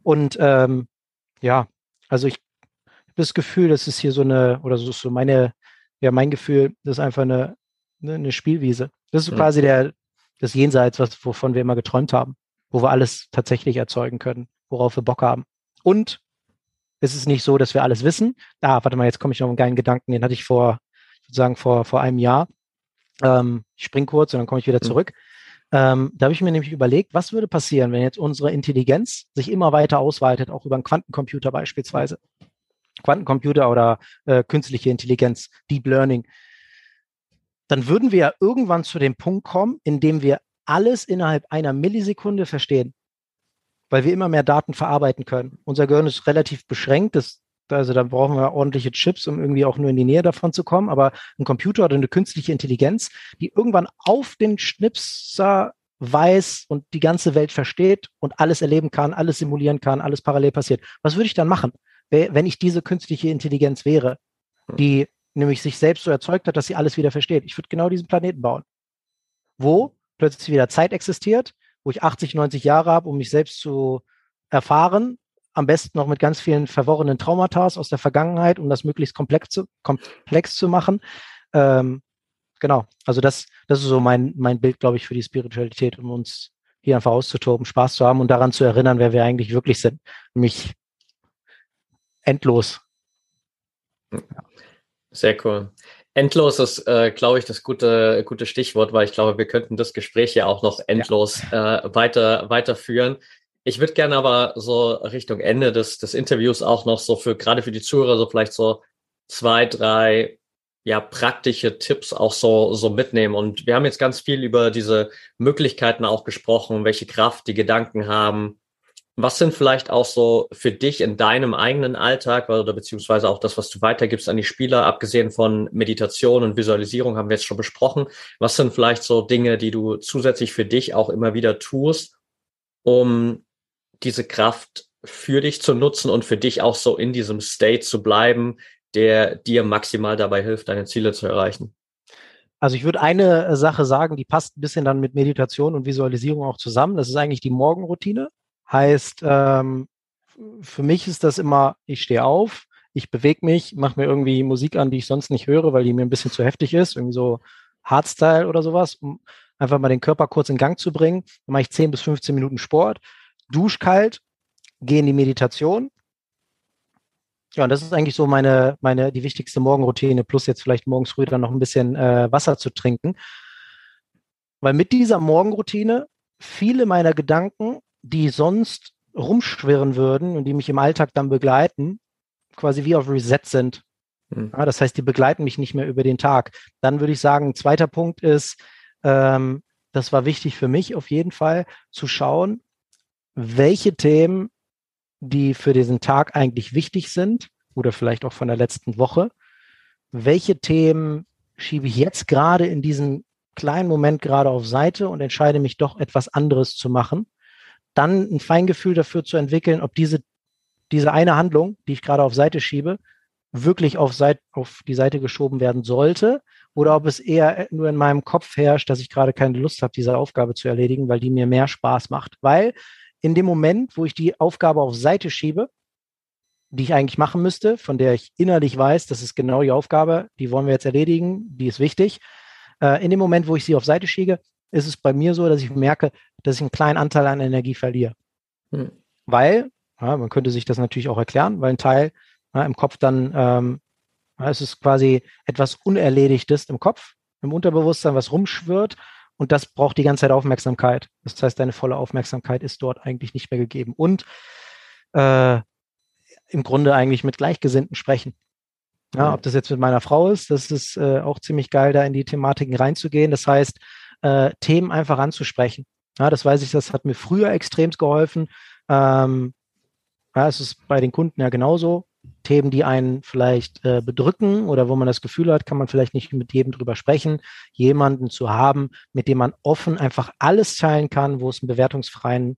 A: Und ähm, ja, also ich habe das Gefühl, das ist hier so eine, oder so ist so meine, ja, mein Gefühl, das ist einfach eine, eine, eine Spielwiese. Das ist mhm. quasi der, das Jenseits, was, wovon wir immer geträumt haben, wo wir alles tatsächlich erzeugen können, worauf wir Bock haben. Und es ist nicht so, dass wir alles wissen. Ah, warte mal, jetzt komme ich noch einen geilen Gedanken, den hatte ich vor, sozusagen vor, vor einem Jahr. Ähm, ich spring kurz und dann komme ich wieder mhm. zurück. Ähm, da habe ich mir nämlich überlegt, was würde passieren, wenn jetzt unsere Intelligenz sich immer weiter ausweitet, auch über einen Quantencomputer beispielsweise. Quantencomputer oder äh, künstliche Intelligenz, Deep Learning. Dann würden wir ja irgendwann zu dem Punkt kommen, in dem wir alles innerhalb einer Millisekunde verstehen, weil wir immer mehr Daten verarbeiten können. Unser Gehirn ist relativ beschränkt, das also da brauchen wir ordentliche Chips, um irgendwie auch nur in die Nähe davon zu kommen. Aber ein Computer oder eine künstliche Intelligenz, die irgendwann auf den Schnipser weiß und die ganze Welt versteht und alles erleben kann, alles simulieren kann, alles parallel passiert. Was würde ich dann machen, wenn ich diese künstliche Intelligenz wäre, hm. die nämlich sich selbst so erzeugt hat, dass sie alles wieder versteht? Ich würde genau diesen Planeten bauen, wo plötzlich wieder Zeit existiert, wo ich 80, 90 Jahre habe, um mich selbst zu erfahren, am besten noch mit ganz vielen verworrenen Traumata aus der Vergangenheit, um das möglichst komplex zu, komplex zu machen. Ähm, genau, also das, das ist so mein, mein Bild, glaube ich, für die Spiritualität, um uns hier einfach auszutoben, Spaß zu haben und daran zu erinnern, wer wir eigentlich wirklich sind. Nämlich endlos.
B: Sehr cool. Endlos ist, äh, glaube ich, das gute, gute Stichwort, weil ich glaube, wir könnten das Gespräch ja auch noch endlos ja. äh, weiter, weiterführen. Ich würde gerne aber so Richtung Ende des, des Interviews auch noch so für, gerade für die Zuhörer, so vielleicht so zwei, drei, ja, praktische Tipps auch so, so mitnehmen. Und wir haben jetzt ganz viel über diese Möglichkeiten auch gesprochen, welche Kraft die Gedanken haben, was sind vielleicht auch so für dich in deinem eigenen Alltag oder beziehungsweise auch das, was du weitergibst an die Spieler, abgesehen von Meditation und Visualisierung, haben wir jetzt schon besprochen. Was sind vielleicht so Dinge, die du zusätzlich für dich auch immer wieder tust, um diese Kraft für dich zu nutzen und für dich auch so in diesem State zu bleiben, der dir maximal dabei hilft, deine Ziele zu erreichen?
A: Also ich würde eine Sache sagen, die passt ein bisschen dann mit Meditation und Visualisierung auch zusammen. Das ist eigentlich die Morgenroutine. Heißt, ähm, für mich ist das immer, ich stehe auf, ich bewege mich, mache mir irgendwie Musik an, die ich sonst nicht höre, weil die mir ein bisschen zu heftig ist, irgendwie so Hardstyle oder sowas, um einfach mal den Körper kurz in Gang zu bringen. Dann mache ich 10 bis 15 Minuten Sport, dusch kalt, gehe in die Meditation. Ja, und das ist eigentlich so meine, meine, die wichtigste Morgenroutine, plus jetzt vielleicht morgens früh dann noch ein bisschen äh, Wasser zu trinken. Weil mit dieser Morgenroutine viele meiner Gedanken die sonst rumschwirren würden und die mich im Alltag dann begleiten, quasi wie auf Reset sind. Mhm. Ja, das heißt, die begleiten mich nicht mehr über den Tag. Dann würde ich sagen, ein zweiter Punkt ist, ähm, das war wichtig für mich auf jeden Fall, zu schauen, welche Themen, die für diesen Tag eigentlich wichtig sind oder vielleicht auch von der letzten Woche, welche Themen schiebe ich jetzt gerade in diesem kleinen Moment gerade auf Seite und entscheide mich doch etwas anderes zu machen dann ein Feingefühl dafür zu entwickeln, ob diese, diese eine Handlung, die ich gerade auf Seite schiebe, wirklich auf, Seite, auf die Seite geschoben werden sollte oder ob es eher nur in meinem Kopf herrscht, dass ich gerade keine Lust habe, diese Aufgabe zu erledigen, weil die mir mehr Spaß macht. Weil in dem Moment, wo ich die Aufgabe auf Seite schiebe, die ich eigentlich machen müsste, von der ich innerlich weiß, das ist genau die Aufgabe, die wollen wir jetzt erledigen, die ist wichtig. Äh, in dem Moment, wo ich sie auf Seite schiebe, ist es bei mir so, dass ich merke, dass ich einen kleinen Anteil an Energie verliere. Hm. Weil, ja, man könnte sich das natürlich auch erklären, weil ein Teil ja, im Kopf dann, ähm, ja, es ist quasi etwas Unerledigtes im Kopf, im Unterbewusstsein, was rumschwirrt und das braucht die ganze Zeit Aufmerksamkeit. Das heißt, deine volle Aufmerksamkeit ist dort eigentlich nicht mehr gegeben. Und äh, im Grunde eigentlich mit Gleichgesinnten sprechen. Ja, ob das jetzt mit meiner Frau ist, das ist äh, auch ziemlich geil, da in die Thematiken reinzugehen. Das heißt, äh, Themen einfach anzusprechen. Ja, das weiß ich, das hat mir früher extremst geholfen. Ähm, ja, es ist bei den Kunden ja genauso. Themen, die einen vielleicht äh, bedrücken oder wo man das Gefühl hat, kann man vielleicht nicht mit jedem drüber sprechen. Jemanden zu haben, mit dem man offen einfach alles teilen kann, wo es einen bewertungsfreien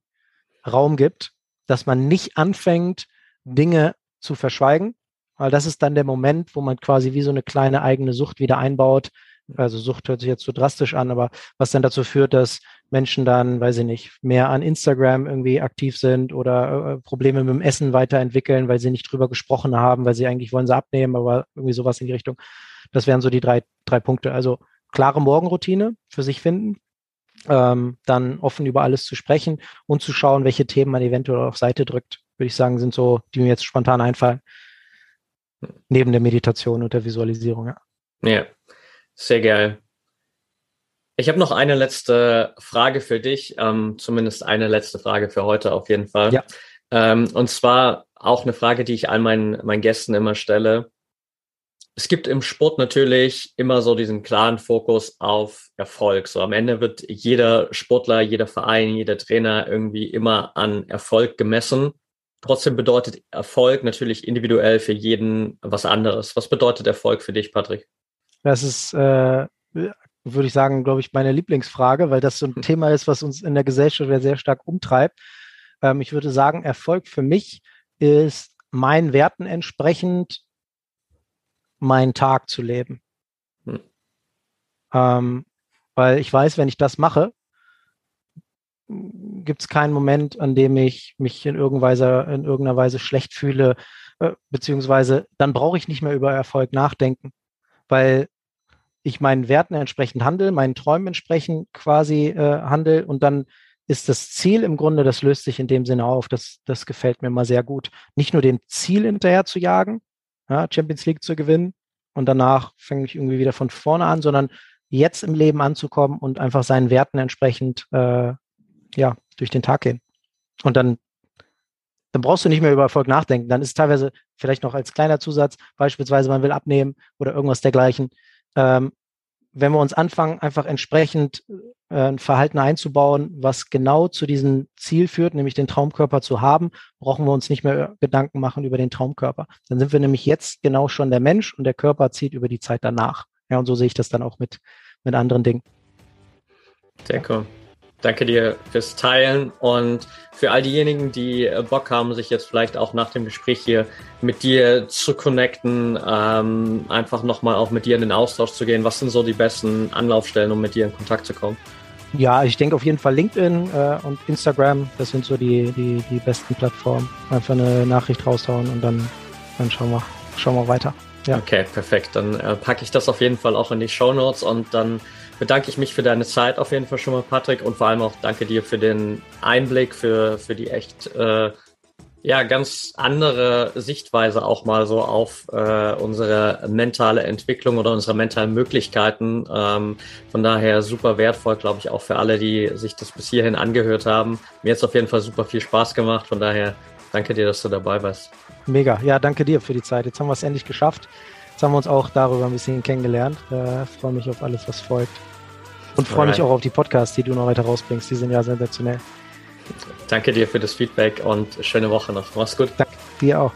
A: Raum gibt, dass man nicht anfängt, Dinge zu verschweigen, weil das ist dann der Moment, wo man quasi wie so eine kleine eigene Sucht wieder einbaut, also Sucht hört sich jetzt so drastisch an, aber was dann dazu führt, dass Menschen dann, weiß ich nicht, mehr an Instagram irgendwie aktiv sind oder äh, Probleme mit dem Essen weiterentwickeln, weil sie nicht drüber gesprochen haben, weil sie eigentlich wollen sie abnehmen, aber irgendwie sowas in die Richtung. Das wären so die drei, drei Punkte. Also klare Morgenroutine für sich finden, ähm, dann offen über alles zu sprechen und zu schauen, welche Themen man eventuell auf Seite drückt, würde ich sagen, sind so, die mir jetzt spontan einfallen. Neben der Meditation und der Visualisierung, ja.
B: Ja, sehr geil. Ich habe noch eine letzte Frage für dich, ähm, zumindest eine letzte Frage für heute auf jeden Fall. Ja. Ähm, und zwar auch eine Frage, die ich all meinen, meinen Gästen immer stelle. Es gibt im Sport natürlich immer so diesen klaren Fokus auf Erfolg. So am Ende wird jeder Sportler, jeder Verein, jeder Trainer irgendwie immer an Erfolg gemessen. Trotzdem bedeutet Erfolg natürlich individuell für jeden was anderes. Was bedeutet Erfolg für dich, Patrick?
A: Das ist, äh, würde ich sagen, glaube ich, meine Lieblingsfrage, weil das so ein hm. Thema ist, was uns in der Gesellschaft sehr stark umtreibt. Ähm, ich würde sagen, Erfolg für mich ist meinen Werten entsprechend meinen Tag zu leben. Hm. Ähm, weil ich weiß, wenn ich das mache, gibt es keinen Moment, an dem ich mich in irgendeiner Weise, in irgendeiner Weise schlecht fühle, äh, beziehungsweise dann brauche ich nicht mehr über Erfolg nachdenken, weil ich meinen Werten entsprechend handle, meinen Träumen entsprechend quasi äh, handle und dann ist das Ziel im Grunde, das löst sich in dem Sinne auf. Das, das gefällt mir mal sehr gut. Nicht nur dem Ziel hinterher zu jagen, ja, Champions League zu gewinnen und danach fange ich irgendwie wieder von vorne an, sondern jetzt im Leben anzukommen und einfach seinen Werten entsprechend äh, ja, durch den Tag gehen. Und dann, dann brauchst du nicht mehr über Erfolg nachdenken. Dann ist es teilweise vielleicht noch als kleiner Zusatz, beispielsweise man will abnehmen oder irgendwas dergleichen. Ähm, wenn wir uns anfangen, einfach entsprechend äh, ein Verhalten einzubauen, was genau zu diesem Ziel führt, nämlich den Traumkörper zu haben, brauchen wir uns nicht mehr Gedanken machen über den Traumkörper. Dann sind wir nämlich jetzt genau schon der Mensch und der Körper zieht über die Zeit danach. Ja, und so sehe ich das dann auch mit, mit anderen Dingen.
B: Sehr cool. Danke dir fürs Teilen und für all diejenigen, die äh, Bock haben, sich jetzt vielleicht auch nach dem Gespräch hier mit dir zu connecten, ähm, einfach nochmal auch mit dir in den Austausch zu gehen. Was sind so die besten Anlaufstellen, um mit dir in Kontakt zu kommen?
A: Ja, ich denke auf jeden Fall LinkedIn äh, und Instagram, das sind so die, die, die besten Plattformen. Einfach eine Nachricht raushauen und dann, dann schauen, wir, schauen wir weiter.
B: Ja. Okay, perfekt. Dann äh, packe ich das auf jeden Fall auch in die Show Notes und dann bedanke ich mich für deine Zeit auf jeden Fall schon mal, Patrick, und vor allem auch danke dir für den Einblick, für, für die echt äh, ja, ganz andere Sichtweise auch mal so auf äh, unsere mentale Entwicklung oder unsere mentalen Möglichkeiten. Ähm, von daher super wertvoll, glaube ich, auch für alle, die sich das bis hierhin angehört haben. Mir hat es auf jeden Fall super viel Spaß gemacht. Von daher danke dir, dass du dabei warst.
A: Mega. Ja, danke dir für die Zeit. Jetzt haben wir es endlich geschafft. Jetzt haben wir uns auch darüber ein bisschen kennengelernt. Äh, freue mich auf alles, was folgt. Und freue mich auch auf die Podcasts, die du noch weiter rausbringst. Die sind ja sensationell.
B: Danke dir für das Feedback und schöne Woche noch. Mach's gut.
A: Danke dir auch.